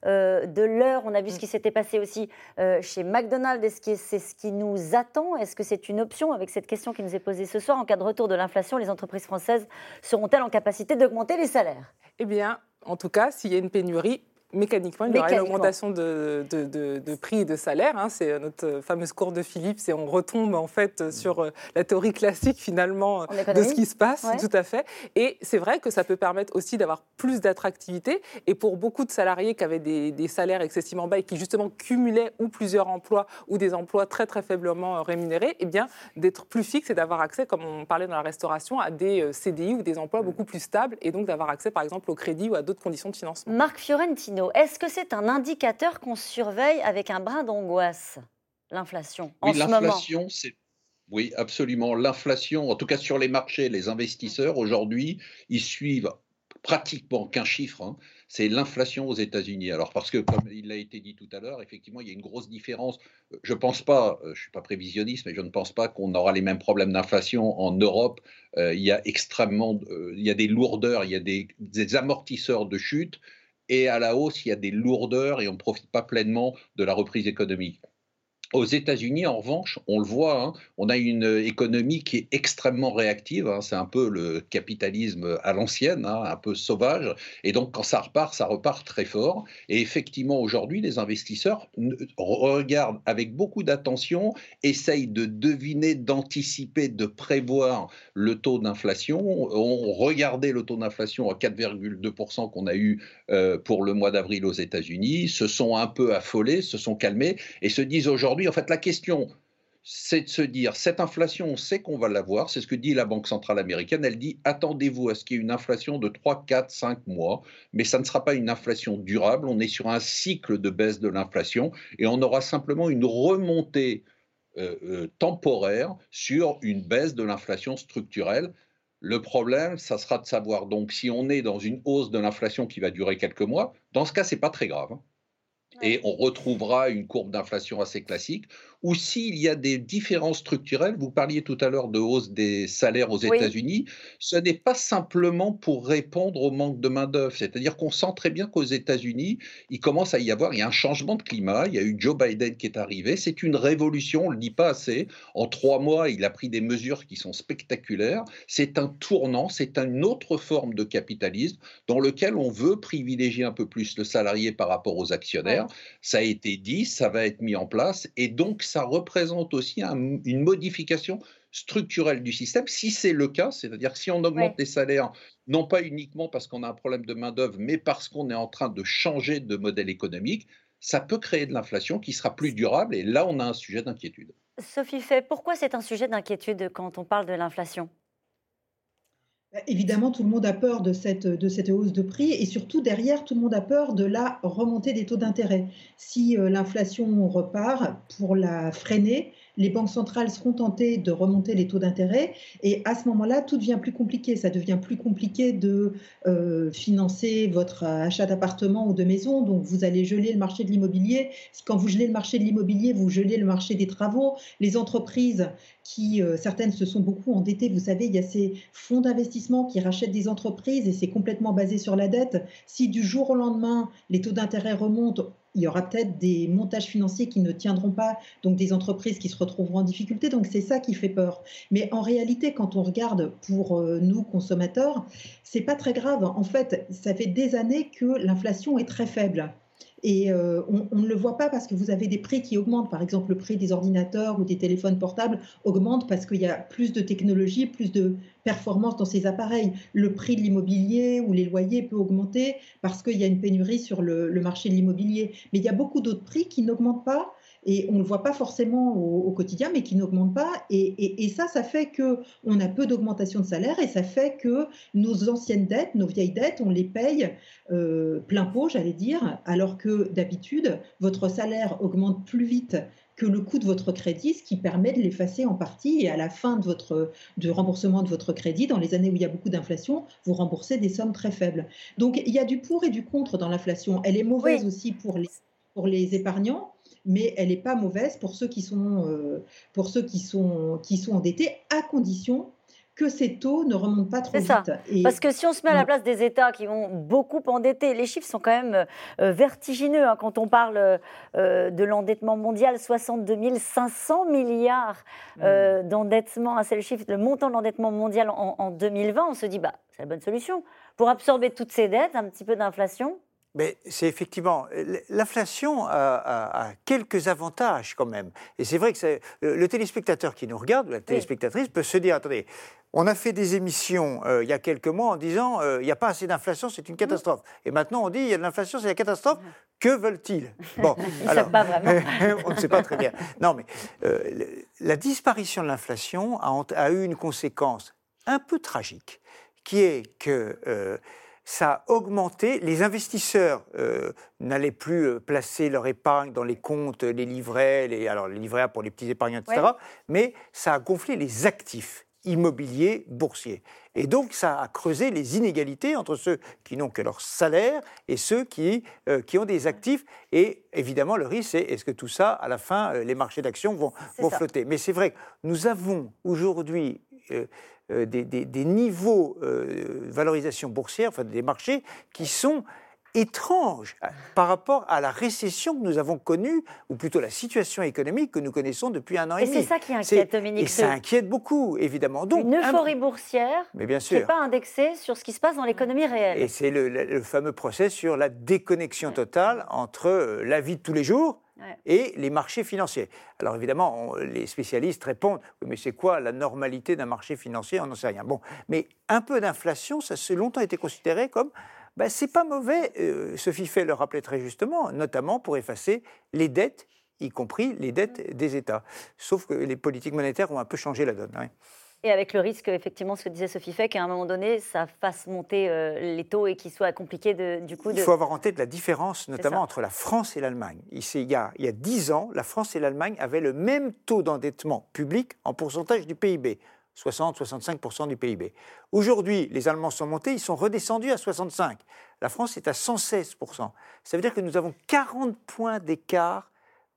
Euh, de l'heure. On a vu ce qui s'était passé aussi euh, chez McDonald's. Est-ce que c'est ce qui nous attend? Est-ce que c'est une option? Avec cette question qui nous est posée ce soir En cas de retour de l'inflation, les entreprises françaises seront-elles en capacité d'augmenter les salaires? Eh bien, en tout cas, s'il y a une pénurie, mécaniquement, il y aura une augmentation de, de, prix et de salaire. Hein. C'est notre fameuse cour de Philippe. Et on retombe en fait sur euh, la théorie classique finalement de ce qui se passe, tout à fait. Et c'est vrai que ça peut permettre aussi d'avoir plus d'attractivité. Et pour beaucoup de salariés qui avaient des, salaires excessivement bas et qui justement cumulaient ou plusieurs emplois ou des emplois très très faiblement euh, rémunérés, eh bien d'être plus fixe et d'avoir accès, comme on parlait dans la restauration, à des euh, CDI ou des emplois mm. beaucoup plus stables et donc d'avoir accès par exemple au crédit ou à d'autres conditions de financement. Marc Fiorentino est-ce que c'est un indicateur qu'on surveille avec un brin d'angoisse, l'inflation, en ce moment? c'est oui, absolument. L'inflation, en tout cas sur les marchés, les investisseurs aujourd'hui, ils suivent pratiquement qu'un chiffre, hein, c'est l'inflation aux États-Unis. Alors parce que, comme il a été dit tout à l'heure, effectivement, il y a une grosse différence. Je ne pense pas, euh, je ne suis pas prévisionniste, mais je ne pense pas qu'on aura les mêmes problèmes d'inflation en Europe. Euh, il y a extrêmement, euh, il y a des lourdeurs, il y a des amortisseurs de chute et à la hausse, il y a des lourdeurs et on ne profite pas pleinement de la reprise économique. Aux États-Unis, en revanche, on le voit, hein, on a une économie qui est extrêmement réactive. Hein, c'est un peu le capitalisme à l'ancienne, hein, un peu sauvage. Et donc, quand ça repart, ça repart très fort. Et effectivement, aujourd'hui, les investisseurs regardent avec beaucoup d'attention, essayent de deviner, d'anticiper, de prévoir le taux d'inflation. On regardait le taux d'inflation à 4,2% qu'on a eu euh, pour le mois d'avril aux États-Unis, se sont un peu affolés, se sont calmés et se disent aujourd'hui en fait, la question, c'est de se dire, cette inflation, on sait qu'on va l'avoir, c'est ce que dit la Banque centrale américaine, elle dit, attendez-vous à ce qu'il y ait une inflation de 3, 4, 5 mois, mais ça ne sera pas une inflation durable, on est sur un cycle de baisse de l'inflation, et on aura simplement une remontée euh, euh, temporaire sur une baisse de l'inflation structurelle. Le problème, ça sera de savoir donc si on est dans une hausse de l'inflation qui va durer quelques mois. Dans ce cas, c'est pas très grave. Et on retrouvera une courbe d'inflation assez classique ou s'il y a des différences structurelles, vous parliez tout à l'heure de hausse des salaires aux États-Unis, ce n'est pas simplement pour répondre au manque de main-d'œuvre. C'est-à-dire qu'on sent très bien qu'aux États-Unis, il commence à y avoir, il y a un changement de climat, il y a eu Joe Biden qui est arrivé, c'est une révolution, on ne le dit pas assez. En trois mois, il a pris des mesures qui sont spectaculaires. C'est un tournant, c'est une autre forme de capitalisme dans lequel on veut privilégier un peu plus le salarié par rapport aux actionnaires. Ça a été dit, ça va être mis en place et donc ça représente aussi une modification structurelle du système. Si c'est le cas, c'est-à-dire si on augmente les salaires, non pas uniquement parce qu'on a un problème de main-d'œuvre, mais parce qu'on est en train de changer de modèle économique, ça peut créer de l'inflation qui sera plus durable. Et là, on a un sujet d'inquiétude. Sophie Fay, pourquoi c'est un sujet d'inquiétude quand on parle de l'inflation? Évidemment, tout le monde a peur de cette, de cette hausse de prix et surtout derrière, tout le monde a peur de la remontée des taux d'intérêt. Si euh, l'inflation repart, pour la freiner, les banques centrales seront tentées de remonter les taux d'intérêt et à ce moment-là, tout devient plus compliqué. Ça devient plus compliqué de euh, financer votre achat d'appartement ou de maison. Donc, vous allez geler le marché de l'immobilier. Quand vous gelez le marché de l'immobilier, vous gelez le marché des travaux. Les entreprises qui, euh, certaines se sont beaucoup endettées. Vous savez, il y a ces fonds d'investissement qui rachètent des entreprises et c'est complètement basé sur la dette. Si du jour au lendemain, les taux d'intérêt remontent, il y aura peut-être des montages financiers qui ne tiendront pas, donc des entreprises qui se retrouveront en difficulté. Donc c'est ça qui fait peur. Mais en réalité, quand on regarde pour euh, nous consommateurs, c'est pas très grave. En fait, ça fait des années que l'inflation est très faible. Et euh, on, ne le voit pas parce que vous avez des prix qui augmentent. Par exemple, le prix des ordinateurs ou des téléphones portables augmente parce qu'il y a plus de technologie, plus de performance dans ces appareils. Le prix de l'immobilier ou les loyers peut augmenter parce qu'il y a une pénurie sur le, le marché de l'immobilier. Mais il y a beaucoup d'autres prix qui n'augmentent pas et on ne le voit pas forcément au, quotidien, mais qui n'augmente pas. Et, ça, ça fait qu'on a peu d'augmentation de salaire et ça fait que nos anciennes dettes, nos vieilles dettes, on les paye euh, plein pot, j'allais dire, alors que d'habitude, votre salaire augmente plus vite que le coût de votre crédit, ce qui permet de l'effacer en partie. Et à la fin de votre du remboursement de votre crédit, dans les années où il y a beaucoup d'inflation, vous remboursez des sommes très faibles. Donc il y a du pour et du contre dans l'inflation. Elle est mauvaise aussi pour les, pour les épargnants mais elle n'est pas mauvaise pour ceux qui sont, euh, pour ceux qui sont, qui sont endettés, à condition que ces taux ne remontent pas trop vite. Ça. Parce que si on se met à la place des États qui vont beaucoup endetter, les chiffres sont quand même euh, vertigineux hein, quand on parle euh, de l'endettement mondial, 62 500 milliards mmh. d'endettement, hein, c'est le chiffre, le montant de l'endettement mondial en, en, 2020, on se dit, bah, c'est la bonne solution. Pour absorber toutes ces dettes, un petit peu d'inflation, mais c'est effectivement, l'inflation a, quelques avantages quand même. Et c'est vrai que le, téléspectateur qui nous regarde, ou la téléspectatrice, peut se dire, attendez, on a fait des émissions euh, il y a quelques mois en disant, euh, il n'y a pas assez d'inflation, c'est une catastrophe. Et maintenant on dit, il y a de l'inflation, c'est la catastrophe. Que veulent-ils? Bon, alors, pas vraiment. on ne sait pas très bien. Non, mais euh, la disparition de l'inflation a, a, eu une conséquence un peu tragique, qui est que ça a augmenté. Les investisseurs euh, n'allaient plus euh, placer leur épargne dans les comptes, les livrets, les, alors les livrets pour les petits épargnants, etc. Mais ça a gonflé les actifs immobiliers boursiers. Et donc, ça a creusé les inégalités entre ceux qui n'ont que leur salaire et ceux qui, euh, qui ont des actifs. Et évidemment, le risque, c'est est-ce que tout ça, à la fin, les marchés d'actions vont, vont flotter? Mais c'est vrai que nous avons aujourd'hui euh, des, niveaux euh, de valorisation boursière, enfin des marchés, qui sont étranges euh, par rapport à la récession que nous avons connue, ou plutôt la situation économique que nous connaissons depuis un an et, demi. Et c'est ça qui inquiète, Dominique. Et ça inquiète beaucoup, évidemment. Donc, Une euphorie boursière mais bien sûr. qui n'est pas indexée sur ce qui se passe dans l'économie réelle. Et c'est le, fameux procès sur la déconnexion totale entre la vie de tous les jours et les marchés financiers. Alors évidemment, les spécialistes répondent, mais c'est quoi la normalité d'un marché financier? On n'en sait rien. Bon, mais un peu d'inflation, ça a longtemps été considéré comme, ben, c'est pas mauvais, euh, Sophie Fay le rappelait très justement, notamment pour effacer les dettes y compris les dettes des États. Sauf que les politiques monétaires ont un peu changé la donne. Et avec le risque, effectivement, ce que disait Sophie Fay, qu'à un moment donné, ça fasse monter euh, les taux et qu'il soit compliqué de, du coup de... Il faut avoir en tête la différence, notamment entre la France et l'Allemagne. Il, il y a 10 ans, la France et l'Allemagne avaient le même taux d'endettement public en pourcentage du PIB. 60-65% du PIB. Aujourd'hui, les Allemands sont montés, ils sont redescendus à 65. La France est à 116%. Ça veut dire que nous avons 40 points d'écart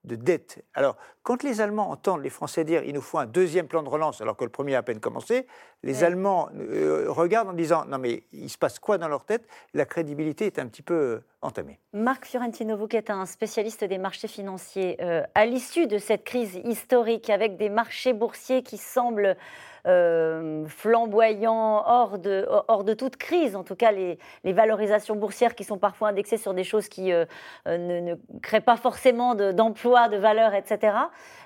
de dette. Alors, quand les Allemands entendent les Français dire il nous faut un deuxième plan de relance alors que le premier a à peine commencé, les Allemands euh, regardent en disant non mais il se passe quoi dans leur tête? La crédibilité est un petit peu euh, entamée. Marc Fiorentino, vous qui êtes un spécialiste des marchés financiers, euh, à l'issue de cette crise historique avec des marchés boursiers qui semblent euh, flamboyant, hors de, toute crise. En tout cas, les, valorisations boursières qui sont parfois indexées sur des choses qui euh, euh, ne, créent pas forcément d'emploi, de, valeur, etc.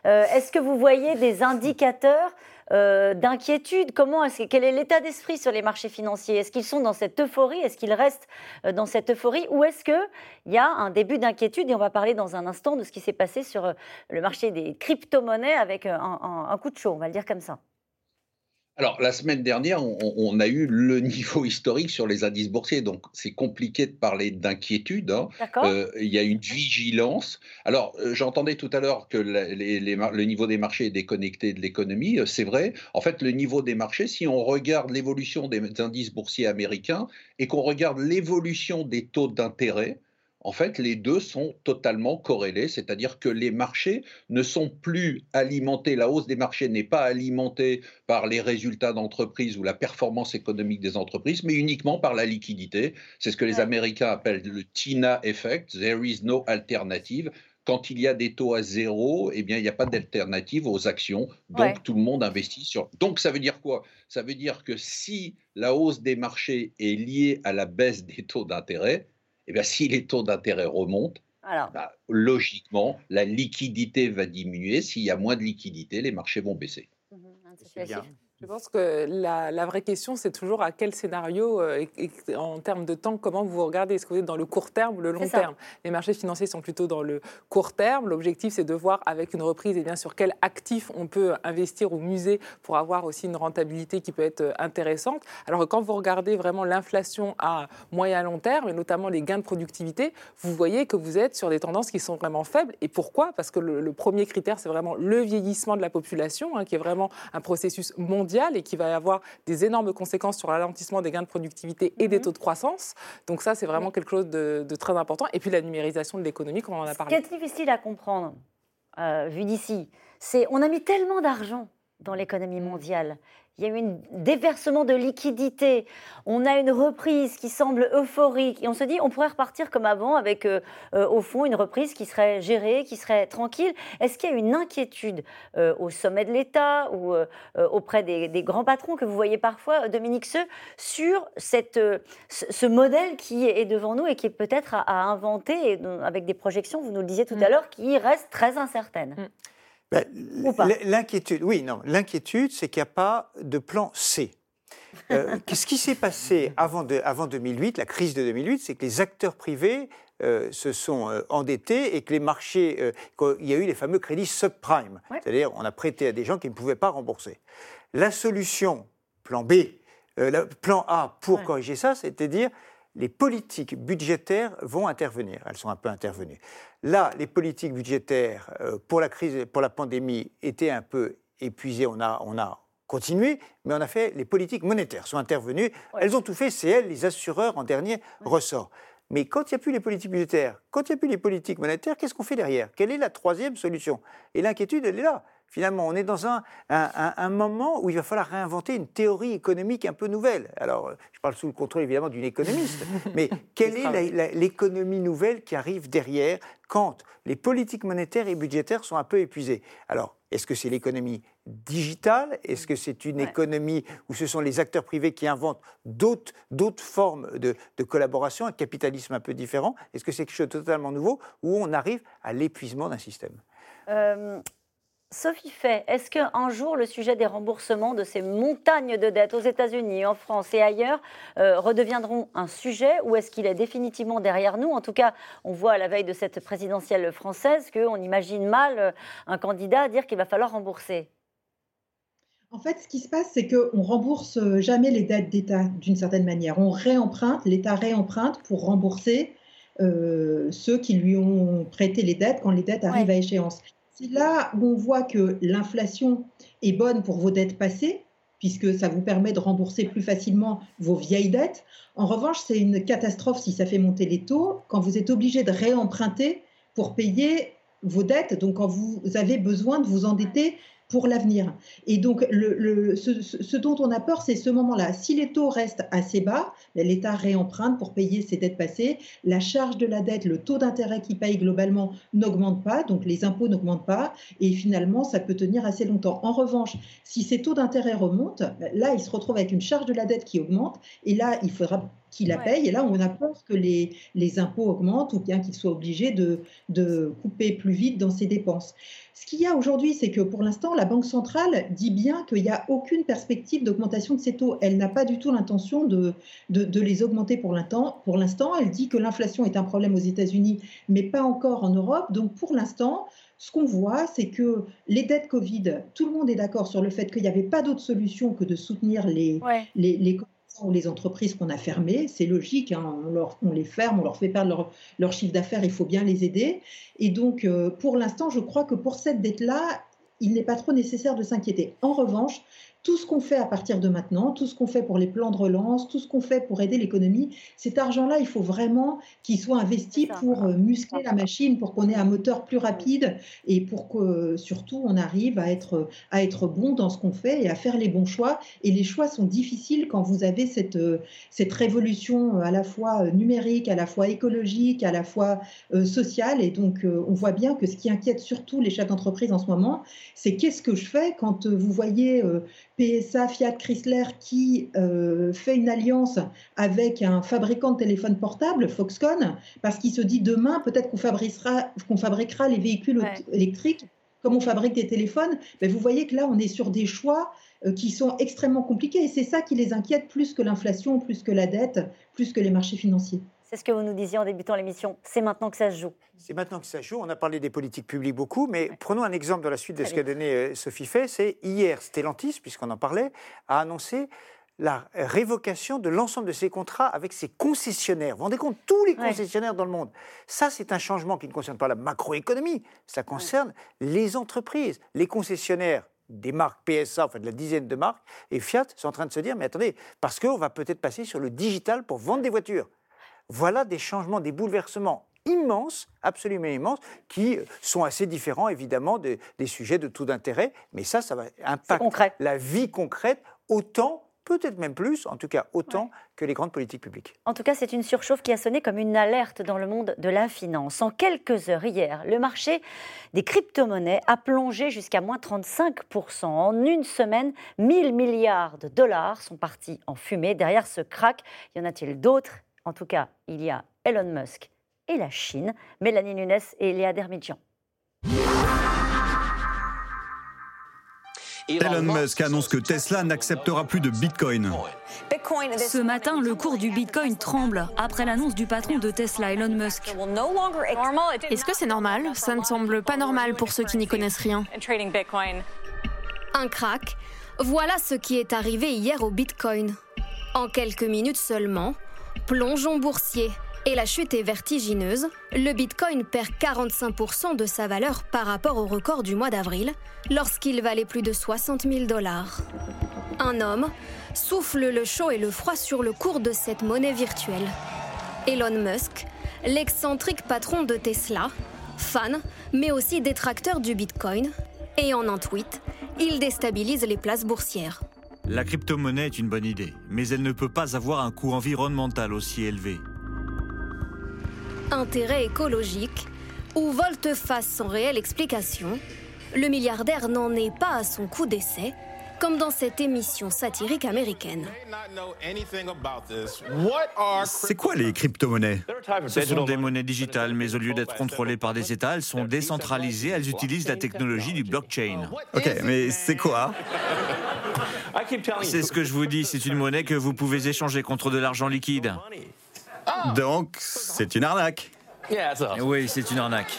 Est-ce que vous voyez des indicateurs d'inquiétude? Comment est quel est l'état d'esprit sur les marchés financiers? Est-ce qu'ils sont dans cette euphorie? Est-ce qu'ils restent dans cette euphorie? Ou est-ce qu'il y a un début d'inquiétude? Et on va parler dans un instant de ce qui s'est passé sur le marché des crypto-monnaies avec un coup de chaud, on va le dire comme ça. Alors, la semaine dernière, on, a eu le niveau historique sur les indices boursiers, donc c'est compliqué de parler d'inquiétude. Hein. Euh, il y a une vigilance. Alors, euh, j'entendais tout à l'heure que le niveau des marchés est déconnecté de l'économie. Euh, c'est vrai. En fait, le niveau des marchés, si on regarde l'évolution des indices boursiers américains et qu'on regarde l'évolution des taux d'intérêt, en fait, les deux sont totalement corrélés, c'est-à-dire que les marchés ne sont plus alimentés, la hausse des marchés n'est pas alimentée par les résultats d'entreprises ou la performance économique des entreprises, mais uniquement par la liquidité. C'est ce que les Américains appellent le TINA effect, there is no alternative. Quand il y a des taux à zéro, eh bien, il n'y a pas d'alternative aux actions, donc tout le monde investit sur. Donc, ça veut dire quoi? Ça veut dire que si la hausse des marchés est liée à la baisse des taux d'intérêt, eh bien, si les taux d'intérêt remontent, bah, logiquement, la liquidité va diminuer. S'il y a moins de liquidité, les marchés vont baisser. Mmh, je pense que la, vraie question, c'est toujours à quel scénario, euh, et, en termes de temps, comment vous regardez? Est-ce que vous êtes dans le court terme ou le long terme? Les marchés financiers sont plutôt dans le court terme. L'objectif, c'est de voir avec une reprise, et eh bien, sur quel actif on peut investir ou muser pour avoir aussi une rentabilité qui peut être euh, intéressante. Alors quand vous regardez vraiment l'inflation à moyen long terme, et notamment les gains de productivité, vous voyez que vous êtes sur des tendances qui sont vraiment faibles. Et pourquoi? Parce que le, premier critère, c'est vraiment le vieillissement de la population, hein, qui est vraiment un processus mondial et qui va avoir des énormes conséquences sur l'alentissement des gains de productivité et des mhm. taux de croissance. Donc ça, c'est vraiment quelque chose de, très important. Et puis la numérisation de l'économie, comme on en a parlé. Ce qui est difficile à comprendre, euh, vu d'ici, c'est on a mis tellement d'argent dans l'économie mondiale il y a eu un déversement de liquidités, on a une reprise qui semble euphorique, et on se dit on pourrait repartir comme avant avec euh, euh, au fond une reprise qui serait gérée, qui serait tranquille. Est-ce qu'il y a une inquiétude euh, au sommet de l'État ou auprès des, grands patrons que vous voyez parfois, Dominique Seux, sur cette, ce modèle qui est devant nous et qui est peut-être à, inventer, avec des projections, vous nous le disiez tout à mm. l'heure, qui restent très incertaines mm. Ben, l'inquiétude, oui, non. L'inquiétude, c'est qu'il n'y a pas de plan C. Euh, ce qui s'est passé avant, de, avant 2008, la crise de 2008, c'est que les acteurs privés euh, se sont euh, endettés et que les marchés, il y a eu les fameux crédits subprime, c'est-à-dire on a prêté à des gens qui ne pouvaient pas rembourser. La solution, plan B, plan A pour corriger ça, c'était dire les politiques budgétaires vont intervenir. Elles sont un peu intervenues. Là, les politiques budgétaires euh, pour la crise, pour la pandémie, étaient un peu épuisées. On a, on a continué, mais on a fait les politiques monétaires sont intervenues. Elles ont tout fait. C'est elles, les assureurs, en dernier ressort. Mais quand il n'y a plus les politiques budgétaires, quand il n'y a plus les politiques monétaires, qu'est-ce qu'on fait derrière? Quelle est la troisième solution? Et l'inquiétude, elle est là. Finalement, on est dans un, un, moment où il va falloir réinventer une théorie économique un peu nouvelle. Alors, je parle sous le contrôle évidemment d'une économiste, mais quelle est l'économie nouvelle qui arrive derrière quand les politiques monétaires et budgétaires sont un peu épuisées? Alors, est-ce que c'est l'économie digitale? Est-ce que c'est une économie où ce sont les acteurs privés qui inventent d'autres formes de, collaboration, un capitalisme un peu différent? Est-ce que c'est quelque chose de totalement nouveau où on arrive à l'épuisement d'un système? Euh, Sophie Fay, est-ce qu'un jour le sujet des remboursements de ces montagnes de dettes aux États-Unis, en France et ailleurs euh, redeviendront un sujet ou est-ce qu'il est définitivement derrière nous? En tout cas, on voit à la veille de cette présidentielle française qu'on imagine mal euh, un candidat dire qu'il va falloir rembourser. En fait, ce qui se passe, c'est qu'on rembourse jamais les dettes d'État d'une certaine manière. On réemprunte, l'État réemprunte pour rembourser euh, ceux qui lui ont prêté les dettes quand les dettes arrivent à échéance. C'est là où on voit que l'inflation est bonne pour vos dettes passées, puisque ça vous permet de rembourser plus facilement vos vieilles dettes. En revanche, c'est une catastrophe si ça fait monter les taux, quand vous êtes obligé de réemprunter pour payer vos dettes, donc quand vous avez besoin de vous endetter pour l'avenir. Et donc, le, ce, dont on a peur, c'est ce moment-là. Si les taux restent assez bas, ben, l'État réemprunte pour payer ses dettes passées, la charge de la dette, le taux d'intérêt qu'il paye globalement n'augmente pas, donc les impôts n'augmentent pas, et finalement, ça peut tenir assez longtemps. En revanche, si ces taux d'intérêt remontent, ben, là, il se retrouve avec une charge de la dette qui augmente, et là, il faudra qu'il la paye. Et là, on a peur que les, les impôts augmentent ou bien qu'il soit obligé de, de couper plus vite dans ses dépenses. Ce qu'il y a aujourd'hui, c'est que pour l'instant, la Banque centrale dit bien qu'il n'y a aucune perspective d'augmentation de ces taux. Elle n'a pas du tout l'intention de, de, les augmenter pour l'instant. Elle dit que l'inflation est un problème aux États-Unis, mais pas encore en Europe. Donc pour l'instant, ce qu'on voit, c'est que les dettes Covid, tout le monde est d'accord sur le fait qu'il n'y avait pas d'autre solution que de soutenir les, les, les ou les entreprises qu'on a fermées, c'est logique, hein, on, les ferme, on leur fait perdre leur, chiffre d'affaires, il faut bien les aider. Et donc, euh, pour l'instant, je crois que pour cette dette-là, il n'est pas trop nécessaire de s'inquiéter. En revanche, tout ce qu'on fait à partir de maintenant, tout ce qu'on fait pour les plans de relance, tout ce qu'on fait pour aider l'économie, cet argent-là, il faut vraiment qu'il soit investi pour euh, muscler la machine, pour qu'on ait un moteur plus rapide et pour que surtout on arrive à être, à être bon dans ce qu'on fait et à faire les bons choix. Et les choix sont difficiles quand vous avez cette, euh, cette révolution euh, à la fois numérique, à la fois écologique, à la fois sociale. Et donc on voit bien que ce qui inquiète surtout les chefs d'entreprise en ce moment, c'est qu'est-ce que je fais quand vous voyez PSA Fiat Chrysler qui euh, fait une alliance avec un fabricant de téléphones portables, Foxconn, parce qu'il se dit demain peut-être qu'on fabriquera, les véhicules électriques comme on fabrique des téléphones. Mais vous voyez que là, on est sur des choix euh, qui sont extrêmement compliqués et c'est ça qui les inquiète plus que l'inflation, plus que la dette, plus que les marchés financiers. C'est ce que vous nous disiez en débutant l'émission. C'est maintenant que ça se joue. C'est maintenant que ça se joue. On a parlé des politiques publiques beaucoup, mais prenons un exemple dans la suite de ce qu'a donné euh, Sophie Fay. C'est hier, Stellantis, puisqu'on en parlait, a annoncé la révocation de l'ensemble de ses contrats avec ses concessionnaires. Vous vous rendez compte Tous les concessionnaires dans le monde. Ça, c'est un changement qui ne concerne pas la macroéconomie, ça concerne les entreprises. Les concessionnaires des marques PSA, enfin de la dizaine de marques, et Fiat sont en train de se dire, mais attendez, parce qu'on va peut-être passer sur le digital pour vendre des voitures. Voilà des changements, des bouleversements immenses, absolument immenses, qui sont assez différents évidemment des, sujets de taux d'intérêt, mais ça, ça va impacter la vie concrète autant peut-être même plus, en tout cas autant que les grandes politiques publiques. En tout cas, c'est une surchauffe qui a sonné comme une alerte dans le monde de la finance. En quelques heures hier, le marché des crypto-monnaies a plongé jusqu'à moins 35%. En une semaine, 1000 milliards de dollars sont partis en fumée. Derrière ce crack, y en a-t-il d'autres? En tout cas, il y a Elon Musk et la Chine, Mélanie Nunes et Léa Dermidjian. Elon Musk annonce que Tesla n'acceptera plus de Bitcoin. Ce matin, le cours du Bitcoin tremble après l'annonce du patron de Tesla, Elon Musk. Est-ce que c'est normal? Ça ne semble pas normal pour ceux qui n'y connaissent rien. Un crack. Voilà ce qui est arrivé hier au Bitcoin. En quelques minutes seulement, Plongeon boursier. Et la chute est vertigineuse. Le Bitcoin perd 45% de sa valeur par rapport au record du mois d'avril, lorsqu'il valait plus de 60 000 dollars. Un homme souffle le chaud et le froid sur le cours de cette monnaie virtuelle. Elon Musk, l'excentrique patron de Tesla, fan, mais aussi détracteur du Bitcoin, et en un tweet, il déstabilise les places boursières. La crypto-monnaie est une bonne idée, mais elle ne peut pas avoir un coût environnemental aussi élevé. Intérêt écologique ou volte-face sans réelle explication, le milliardaire n'en est pas à son coup d'essai comme dans cette émission satirique américaine. C'est quoi les crypto-monnaies? Ce sont des monnaies digitales, mais au lieu d'être contrôlées par des États, elles sont décentralisées, elles utilisent la technologie du blockchain. Ok, mais c'est quoi? C'est ce que je vous dis, c'est une monnaie que vous pouvez échanger contre de l'argent liquide. Donc, c'est une arnaque. Oui, c'est une arnaque.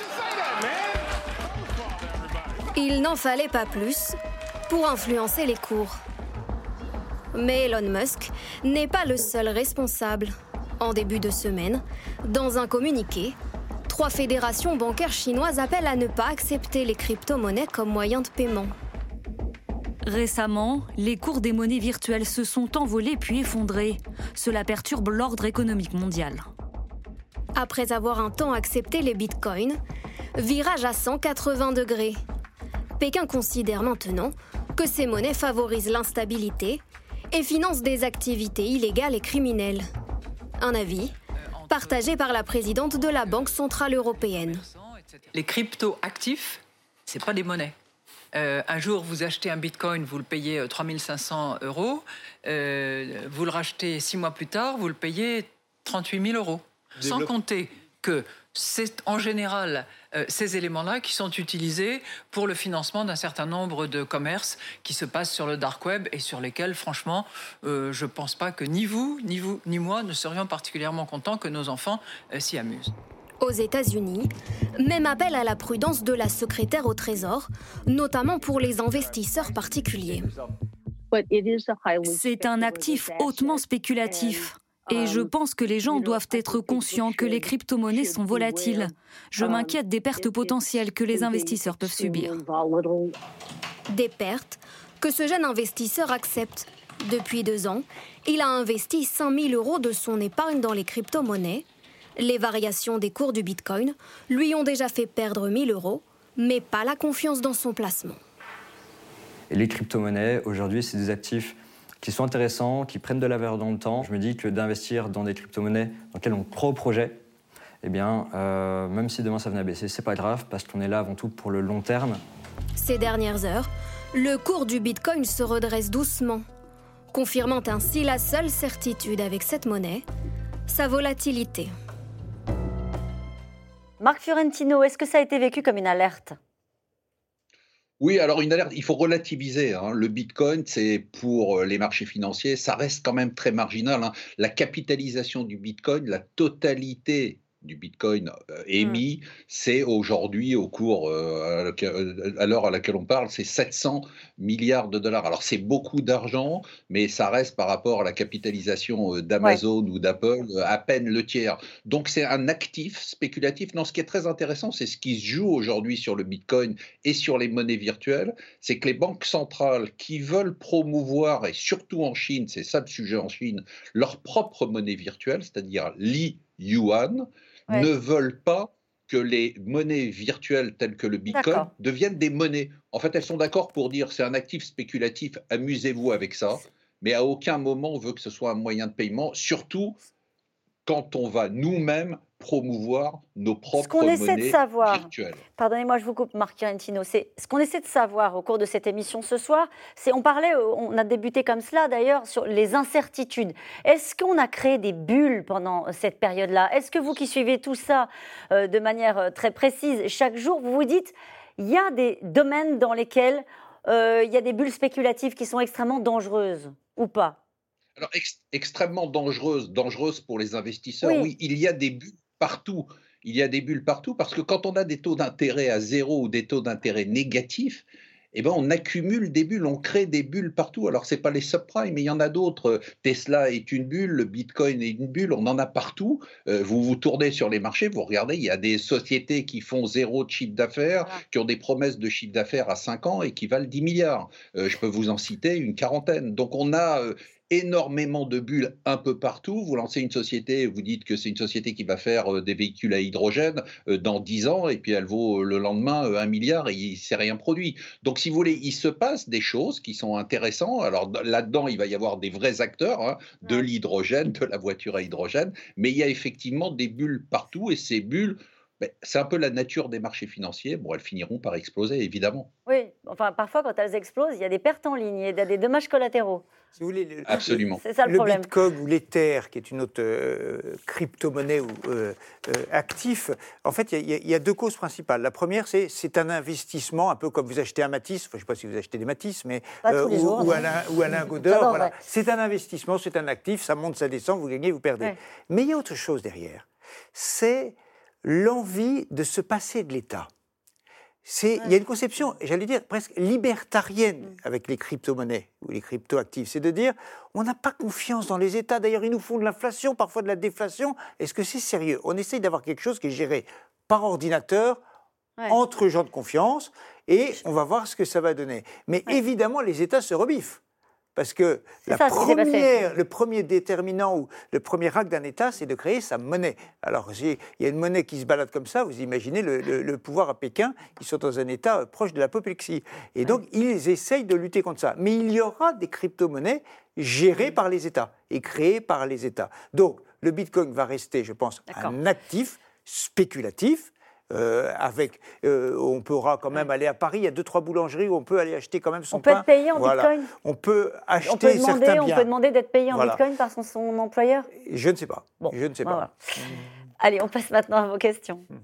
Il n'en fallait pas plus pour influencer les cours. Mais Elon Musk n'est pas le seul responsable. En début de semaine, dans un communiqué, trois fédérations bancaires chinoises appellent à ne pas accepter les crypto-monnaies comme moyen de paiement. Récemment, les cours des monnaies virtuelles se sont envolés puis effondrés. Cela perturbe l'ordre économique mondial. Après avoir un temps accepté les bitcoins, virage à 180 degrés. Pékin considère maintenant que ces monnaies favorisent l'instabilité et financent des activités illégales et criminelles. Un avis partagé par la présidente de la Banque centrale européenne. Les crypto-actifs, c'est pas des monnaies. Euh, un jour, vous achetez un bitcoin, vous le payez 3500 euh, euros. Euh, vous le rachetez six mois plus tard, vous le payez 38 000 euros. Sans compter que c'est en général euh, ces éléments-là qui sont utilisés pour le financement d'un certain nombre de commerces qui se passent sur le dark web et sur lesquels, franchement, euh, je ne pense pas que ni vous, ni vous, ni moi ne serions particulièrement contents que nos enfants euh, s'y amusent. Aux États-Unis, même appel à la prudence de la secrétaire au Trésor, notamment pour les investisseurs particuliers. C'est un actif hautement spéculatif. Et je pense que les gens doivent être conscients que les crypto-monnaies sont volatiles. Je m'inquiète des pertes potentielles que les investisseurs peuvent subir. Des pertes que ce jeune investisseur accepte. Depuis deux ans, il a investi 5 000 euros de son épargne dans les crypto-monnaies. Les variations des cours du Bitcoin lui ont déjà fait perdre 1 000 euros, mais pas la confiance dans son placement. Et les crypto-monnaies, aujourd'hui, c'est des actifs qui sont intéressants, qui prennent de la valeur dans le temps. Je me dis que d'investir dans des crypto-monnaies dans lesquelles on croit au projet, eh bien, euh, même si demain ça venait à baisser, c'est pas grave parce qu'on est là avant tout pour le long terme. Ces dernières heures, le cours du Bitcoin se redresse doucement, confirmant ainsi la seule certitude avec cette monnaie, sa volatilité. Marc Fiorentino, est-ce que ça a été vécu comme une alerte? Oui, alors une alerte, il faut relativiser. Hein. Le Bitcoin, c'est pour euh, les marchés financiers, ça reste quand même très marginal. Hein. La capitalisation du Bitcoin, la totalité du Bitcoin euh, mmh. émis, c'est aujourd'hui, au cours, euh, à l'heure à laquelle on parle, c'est 700 milliards de dollars. Alors c'est beaucoup d'argent, mais ça reste par rapport à la capitalisation euh, d'Amazon ou d'Apple à peine le tiers. Donc c'est un actif spéculatif. Non, ce qui est très intéressant, c'est ce qui se joue aujourd'hui sur le Bitcoin et sur les monnaies virtuelles, c'est que les banques centrales qui veulent promouvoir, et surtout en Chine, c'est ça le sujet en Chine, leur propre monnaie virtuelle, c'est-à-dire ne veulent pas que les monnaies virtuelles telles que le Bitcoin deviennent des monnaies. En fait, elles sont d'accord pour dire c'est un actif spéculatif, amusez-vous avec ça, mais à aucun moment on veut que ce soit un moyen de paiement, surtout quand on va nous-mêmes promouvoir nos propres ce qu'on essaie de savoir, Pardonnez-moi, je vous coupe, Marc Chiarentino. C'est ce qu'on essaie de savoir au cours de cette émission ce soir. C'est, on parlait, on a débuté comme cela d'ailleurs sur les incertitudes. Est-ce qu'on a créé des bulles pendant cette période-là? Est-ce que vous qui suivez tout ça euh, de manière euh, très précise chaque jour, vous vous dites, il y a des domaines dans lesquels euh, il y a des bulles spéculatives qui sont extrêmement dangereuses ou pas? Alors, extrêmement dangereuses, dangereuses pour les investisseurs, oui, il y a des bulles partout. Il y a des bulles partout parce que quand on a des taux d'intérêt à zéro ou des taux d'intérêt négatifs, eh ben on accumule des bulles, on crée des bulles partout. Alors, ce n'est pas les subprimes, mais il y en a d'autres. Tesla est une bulle, le Bitcoin est une bulle, on en a partout. Euh, vous vous tournez sur les marchés, vous regardez, il y a des sociétés qui font zéro de chiffre d'affaires, qui ont des promesses de chiffre d'affaires à 5 ans et qui valent 10 milliards. Euh, je peux vous en citer une quarantaine. Donc, on a euh, énormément de bulles un peu partout. Vous lancez une société, vous dites que c'est une société qui va faire euh, des véhicules à hydrogène euh, dans 10 ans, et puis elle vaut euh, le lendemain un milliard et il ne s'est rien produit. Donc, si vous voulez, il se passe des choses qui sont intéressantes. Alors là-dedans, il va y avoir des vrais acteurs hein, de l'hydrogène, de la voiture à hydrogène, mais il y a effectivement des bulles partout, et ces bulles c'est un peu la nature des marchés financiers. Bon, elles finiront par exploser, évidemment. Oui, enfin, parfois, quand elles explosent, il y a des pertes en ligne, il y a des dommages collatéraux. Si vous voulez, le, Absolument. C'est ça le, problème. Bitcoin ou l'Ether, qui est une autre euh, crypto-monnaie ou euh, euh, actif, en fait, il y, a deux causes principales. La première, c'est c'est un investissement, un peu comme vous achetez un Matisse, je ne sais pas si vous achetez des Matisse, mais ou, ou, un, ou un lingot d'or. Voilà. C'est un investissement, c'est un actif, ça monte, ça descend, vous gagnez, vous perdez. Mais il y a autre chose derrière. C'est l'envie de se passer de l'État. C'est, Il y a une conception, j'allais dire, presque libertarienne mm. avec les crypto-monnaies ou les crypto-actifs. C'est de dire, on n'a pas confiance dans les États. D'ailleurs, ils nous font de l'inflation, parfois de la déflation. Est-ce que c'est sérieux? On essaye d'avoir quelque chose qui est géré par ordinateur, entre gens de confiance, et on va voir ce que ça va donner. Mais évidemment, les États se rebiffent. Parce que la première, le premier déterminant ou le premier acte d'un État, c'est de créer sa monnaie. Alors, il y a une monnaie qui se balade comme ça, vous imaginez le, pouvoir à Pékin, ils sont dans un État euh, proche de l'apoplexie. Et donc, ils essayent de lutter contre ça. Mais il y aura des crypto-monnaies gérées par les États et créées par les États. Donc, le Bitcoin va rester, je pense, un actif spéculatif euh, avec, euh, on pourra quand même aller à Paris. Il y a deux trois boulangeries où on peut aller acheter quand même son pain. On peut être payé en bitcoin. On peut acheter on peut demander, certains biens. On peut demander d'être payé en bitcoin par son, employeur. Je ne sais pas. je ne sais pas. Allez, on passe maintenant à vos questions. Hmm.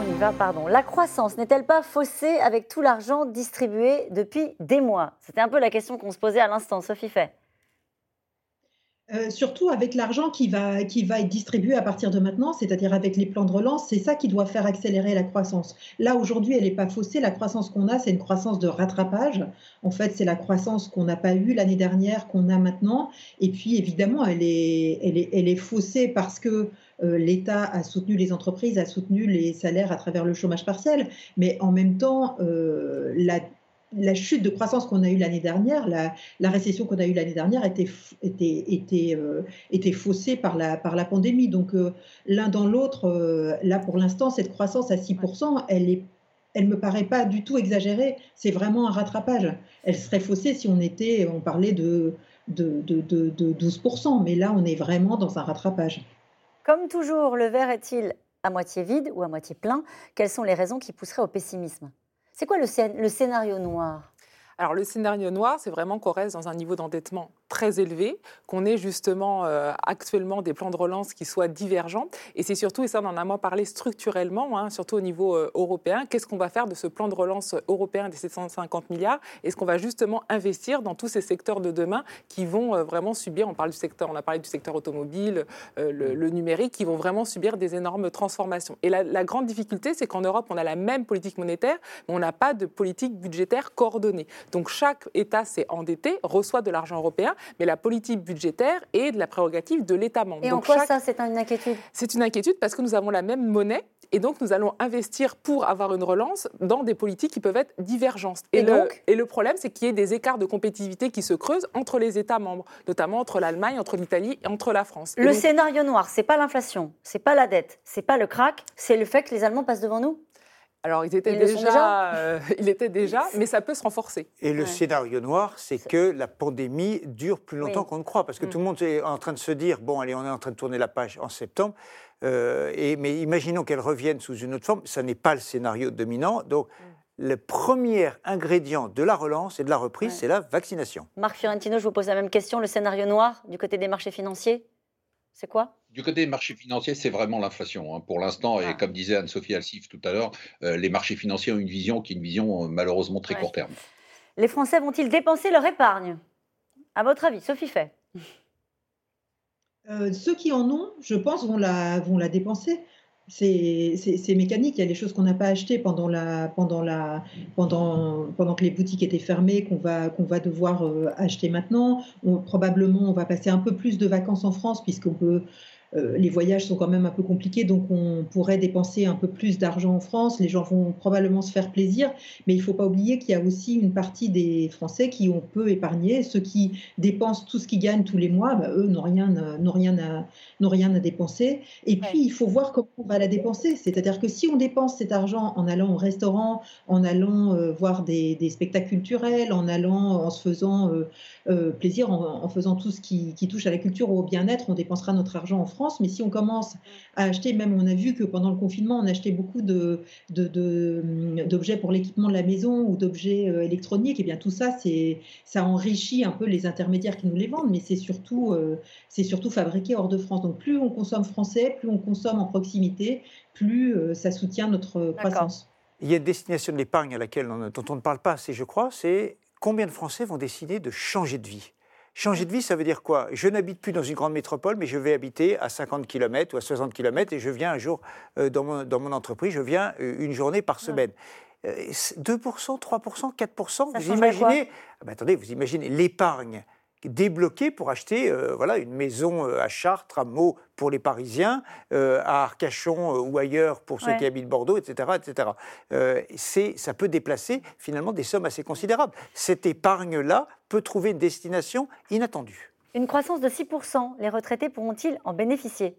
On y va, pardon. La croissance n'est-elle pas faussée avec tout l'argent distribué depuis des mois? C'était un peu la question qu'on se posait à l'instant, Sophie Fay. Euh, surtout avec l'argent qui va, qui va être distribué à partir de maintenant, c'est-à-dire avec les plans de relance, c'est ça qui doit faire accélérer la croissance. Là, aujourd'hui, elle n'est pas faussée. La croissance qu'on a, c'est une croissance de rattrapage. En fait, c'est la croissance qu'on n'a pas eue l'année dernière, qu'on a maintenant. Et puis, évidemment, elle est, elle est, elle est faussée parce que euh, l'État a soutenu les entreprises, a soutenu les salaires à travers le chômage partiel. Mais en même temps, euh, la la chute de croissance qu'on a eue l'année dernière, la, récession qu'on a eue l'année dernière était, était, était, euh, était faussée par la, par la pandémie. Donc euh, l'un dans l'autre, euh, là pour l'instant, cette croissance à 6%, elle est elle me paraît pas du tout exagérée. C'est vraiment un rattrapage. Elle serait faussée si on était, on parlait de, de, de, de 12%, mais là, on est vraiment dans un rattrapage. Comme toujours, le verre est-il à moitié vide ou à moitié plein? Quelles sont les raisons qui pousseraient au pessimisme? C'est quoi le, scénario noir? Alors le scénario noir, c'est vraiment qu'on reste dans un niveau d'endettement très élevé, qu'on ait justement euh, actuellement des plans de relance qui soient divergents. Et c'est surtout, et ça on en a moins parlé structurellement, hein, surtout au niveau euh, européen, qu'est-ce qu'on va faire de ce plan de relance européen des 750 milliards? Est-ce qu'on va justement investir dans tous ces secteurs de demain qui vont euh, vraiment subir, on parle du secteur, on a parlé du secteur automobile, le, numérique, qui vont vraiment subir des énormes transformations. Et la, la grande difficulté, c'est qu'en Europe, on a la même politique monétaire, mais on n'a pas de politique budgétaire coordonnée. Donc chaque État s'est endetté, reçoit de l'argent européen, mais la politique budgétaire est de la prérogative de l'État membre. Et en quoi ça, c'est une inquiétude? C'est une inquiétude parce que nous avons la même monnaie et donc nous allons investir pour avoir une relance dans des politiques qui peuvent être divergentes. Et, le, et le problème, c'est qu'il y ait des écarts de compétitivité qui se creusent entre les États membres, notamment entre l'Allemagne, entre l'Italie et entre la France. Le scénario noir, c'est pas l'inflation, c'est pas la dette, c'est pas le crack, c'est le fait que les Allemands passent devant nous? Alors, ils étaient déjà, euh, il était déjà, mais ça peut se renforcer. Et le scénario noir, c'est que la pandémie dure plus longtemps qu'on ne croit, parce que mm. tout le monde est en train de se dire bon, allez, on est en train de tourner la page en septembre, euh, et, mais imaginons qu'elle revienne sous une autre forme. Ça n'est pas le scénario dominant, donc. Mm. Le premier ingrédient de la relance et de la reprise, c'est la vaccination. Marc Fiorentino, je vous pose la même question. Le scénario noir du côté des marchés financiers, c'est quoi? Du côté des marchés financiers, c'est vraiment l'inflation. Hein. Pour l'instant, et ah. comme disait Anne-Sophie Alsif tout à l'heure, euh, les marchés financiers ont une vision qui est une vision euh, malheureusement très court terme. Les Français vont-ils dépenser leur épargne? À votre avis, Sophie Fay euh, Ceux qui en ont, je pense, vont la, vont la dépenser. C'est mécanique. Il y a des choses qu'on n'a pas achetées pendant, la, pendant, la, pendant, pendant que les boutiques étaient fermées, qu'on va, qu'on va devoir acheter maintenant. probablement, on va passer un peu plus de vacances en France, puisqu'on peut euh, les voyages sont quand même un peu compliqués, donc on pourrait dépenser un peu plus d'argent en France. Les gens vont probablement se faire plaisir, mais il ne faut pas oublier qu'il y a aussi une partie des Français qui ont peu épargné. Ceux qui dépensent tout ce qu'ils gagnent tous les mois, bah, eux n'ont rien, n'ont rien, à, n'ont rien à dépenser. Et puis, il faut voir comment on va la dépenser. C'est-à-dire que si on dépense cet argent en allant au restaurant, en allant euh, voir des, spectacles culturels, en allant, en se faisant euh, plaisir, en, faisant tout ce qui, qui touche à la culture ou au bien-être, on dépensera notre argent en France France, mais si on commence à acheter, même on a vu que pendant le confinement, on achetait beaucoup de, d'objets pour l'équipement de la maison ou d'objets euh, électroniques, et eh bien tout ça, c'est, ça enrichit un peu les intermédiaires qui nous les vendent, mais c'est surtout, euh, c'est surtout fabriqué hors de France. Donc plus on consomme français, plus on consomme en proximité, plus euh, ça soutient notre croissance. Il y a une destination de l'épargne à laquelle dont on ne parle pas assez, je crois, c'est combien de Français vont décider de changer de vie? Changer de vie, ça veut dire quoi? Je n'habite plus dans une grande métropole, mais je vais habiter à 50 km ou à 60 km et je viens un jour euh, dans, mon, dans, mon, entreprise, je viens euh, une journée par semaine. 2%, 3%, 4%, vous imaginez? Ah ben Attendez, vous imaginez l'épargne débloqué pour acheter euh, voilà, une maison à Chartres, à Meaux pour les Parisiens, euh, à Arcachon ou ailleurs pour ceux qui habitent Bordeaux, etc. etc. ça peut déplacer finalement des sommes assez considérables. Cette épargne-là trouver une destination inattendue. Une croissance de 6%, les retraités pourront-ils en bénéficier?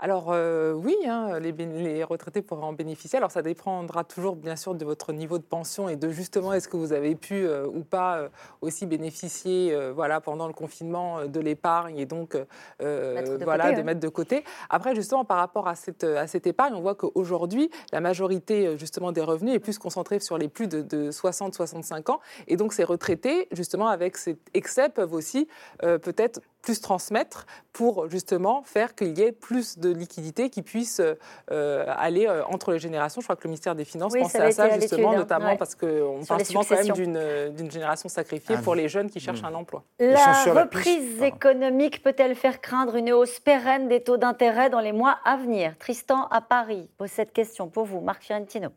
Alors euh, oui, hein, les, retraités pourraient en bénéficier. Alors ça dépendra toujours bien sûr de votre niveau de pension et de justement est-ce que vous avez pu euh, ou pas euh, aussi bénéficier voilà, pendant le confinement de l'épargne et donc voilà, de mettre de côté. Après justement par rapport à cette, à cette épargne, on voit qu'aujourd'hui la majorité justement des revenus est plus concentrée sur les plus de, de 60-65 ans et donc ces retraités justement avec cet excès peuvent aussi peut-être plus transmettre pour justement faire qu'il y ait plus de liquidités qui puissent euh, aller euh, entre les générations. Je crois que le ministère des Finances pensait à ça justement, hein. notamment parce qu'on parle souvent quand même euh, d'une génération sacrifiée ah pour les jeunes qui cherchent mmh. un emploi. La reprise économique peut-elle faire craindre une hausse pérenne des taux d'intérêt dans les mois à venir? Tristan à Paris pose cette question pour vous, Marc Fiorentino.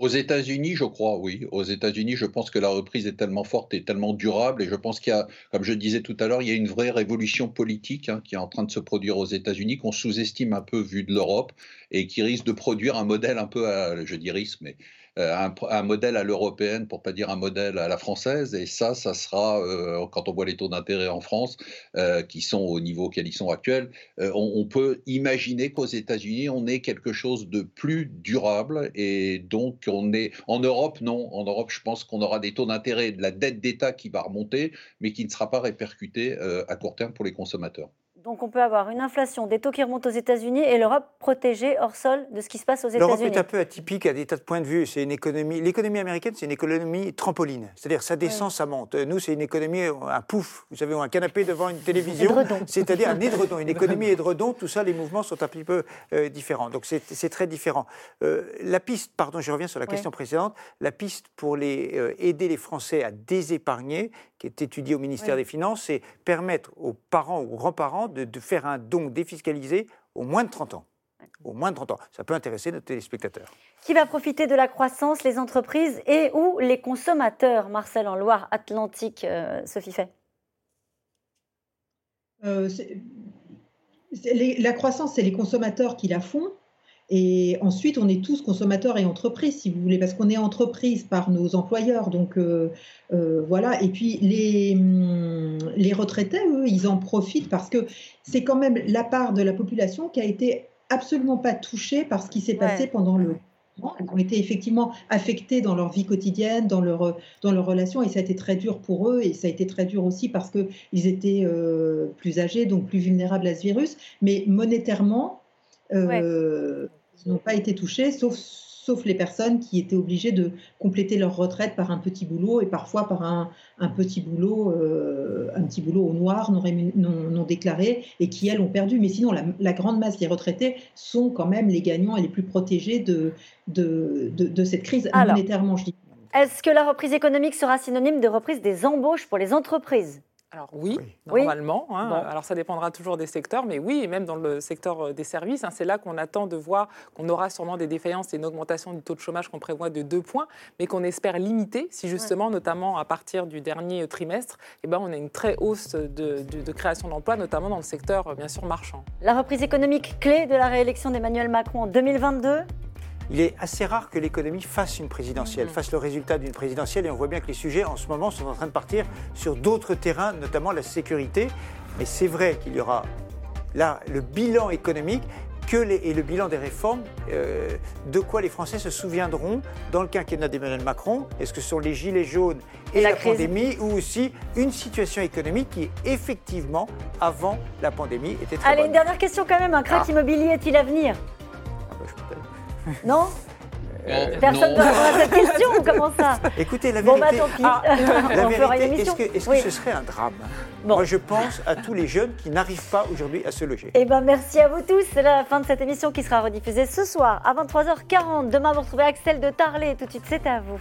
Aux États-Unis, je crois, oui. Aux États-Unis, je pense que la reprise est tellement forte et tellement durable. Et je pense qu'il y a, comme je disais tout à l'heure, il y a une vraie révolution politique hein, qui est en train de se produire aux États-Unis, qu'on sous-estime un peu vu de l'Europe et qui risque de produire un modèle un peu, à, je dis risque, mais euh, un, modèle à l'européenne, pour pas dire un modèle à la française. Et ça, ça sera, euh, quand on voit les taux d'intérêt en France, euh, qui sont au niveau auquel ils sont actuels, on, peut imaginer qu'aux États-Unis, on ait quelque chose de plus durable. Et donc, on est en Europe, non. En Europe, je pense qu'on aura des taux d'intérêt de la dette d'État qui va remonter, mais qui ne sera pas répercuté à court terme pour les consommateurs. Donc on peut avoir une inflation, des taux qui remontent aux États-Unis et l'Europe protégée hors sol de ce qui se passe aux États-Unis. L'Europe est un peu atypique à des tas de points de vue. C'est une économie. L'économie américaine, c'est une économie trampoline. C'est-à-dire ça descend, ça monte. Nous, c'est une économie un pouf. Vous savez, un canapé devant une télévision. C'est-à-dire un édredon, une économie édredon. Tout ça, les mouvements sont un petit peu euh, différents. Donc c'est très différent. Euh, la piste, pardon, je reviens sur la question précédente. La piste pour les, euh, aider les Français à désépargner, qui est étudiée au ministère des Finances, c'est permettre aux parents ou aux grands-parents de, de faire un don défiscalisé au moins de 30 ans. Au moins de 30 ans. Ça peut intéresser nos téléspectateurs. Qui va profiter de la croissance Les entreprises et ou les consommateurs Marcel, en Loire-Atlantique, euh, Sophie Fay euh, La croissance, c'est les consommateurs qui la font. Et ensuite, on est tous consommateurs et entreprises, si vous voulez, parce qu'on est entreprise par nos employeurs. Donc euh, euh, voilà. Et puis les, hum, les retraités, eux, ils en profitent parce que c'est quand même la part de la population qui a été absolument pas touchée par ce qui s'est passé pendant le elles ont été effectivement affectées dans leur vie quotidienne, dans leur, dans leurs relations, et ça a été très dur pour eux, et ça a été très dur aussi parce qu'ils étaient euh, plus âgés, donc plus vulnérables à ce virus. Mais monétairement, n'ont pas été touchés, sauf, sauf les personnes qui étaient obligées de compléter leur retraite par un petit boulot et parfois par un, un petit boulot, euh, un petit boulot au noir non, non, déclaré et qui elles ont perdu. Mais sinon, la, grande masse des retraités sont quand même les gagnants et les plus protégés de, de, de, cette crise monétairement, je dis. Est-ce que la reprise économique sera synonyme de reprise des embauches pour les entreprises? Alors oui, normalement. Hein. Alors ça dépendra toujours des secteurs, mais oui, et même dans le secteur euh, des services, hein, c'est là qu'on attend de voir qu'on aura sûrement des défaillances et une augmentation du taux de chômage qu'on prévoit de 2 points, mais qu'on espère limiter si justement, notamment à partir du dernier trimestre, eh ben, on a une très hausse de, de création d'emplois, notamment dans le secteur euh, bien sûr marchand. La reprise économique clé de la réélection d'Emmanuel Macron en 2022 il est assez rare que l'économie fasse une présidentielle, mm-hmm. fasse le résultat d'une présidentielle. Et on voit bien que les sujets, en ce moment, sont en train de partir sur d'autres terrains, notamment la sécurité. Mais c'est vrai qu'il y aura là le bilan économique que et le bilan des réformes, euh, de quoi les Français se souviendront dans le quinquennat d'Emmanuel Macron Est-ce que ce sont les gilets jaunes et, la, pandémie ou aussi une situation économique qui, effectivement, avant la pandémie, était très Allez, une dernière question quand même. Un crack ah. immobilier est-il à venir? Non euh, Personne ne va répondre à cette question ou comment ça Écoutez, la vérité, bon, bah, tant pis. Ah, la vérité est-ce que, ce serait un drame Moi, je pense à tous les jeunes qui n'arrivent pas aujourd'hui à se loger. Eh ben, merci à vous tous. C'est la fin de cette émission qui sera rediffusée ce soir à 23h40. Demain, vous retrouvez Axel de Tarlet. Tout de suite, c'est à vous.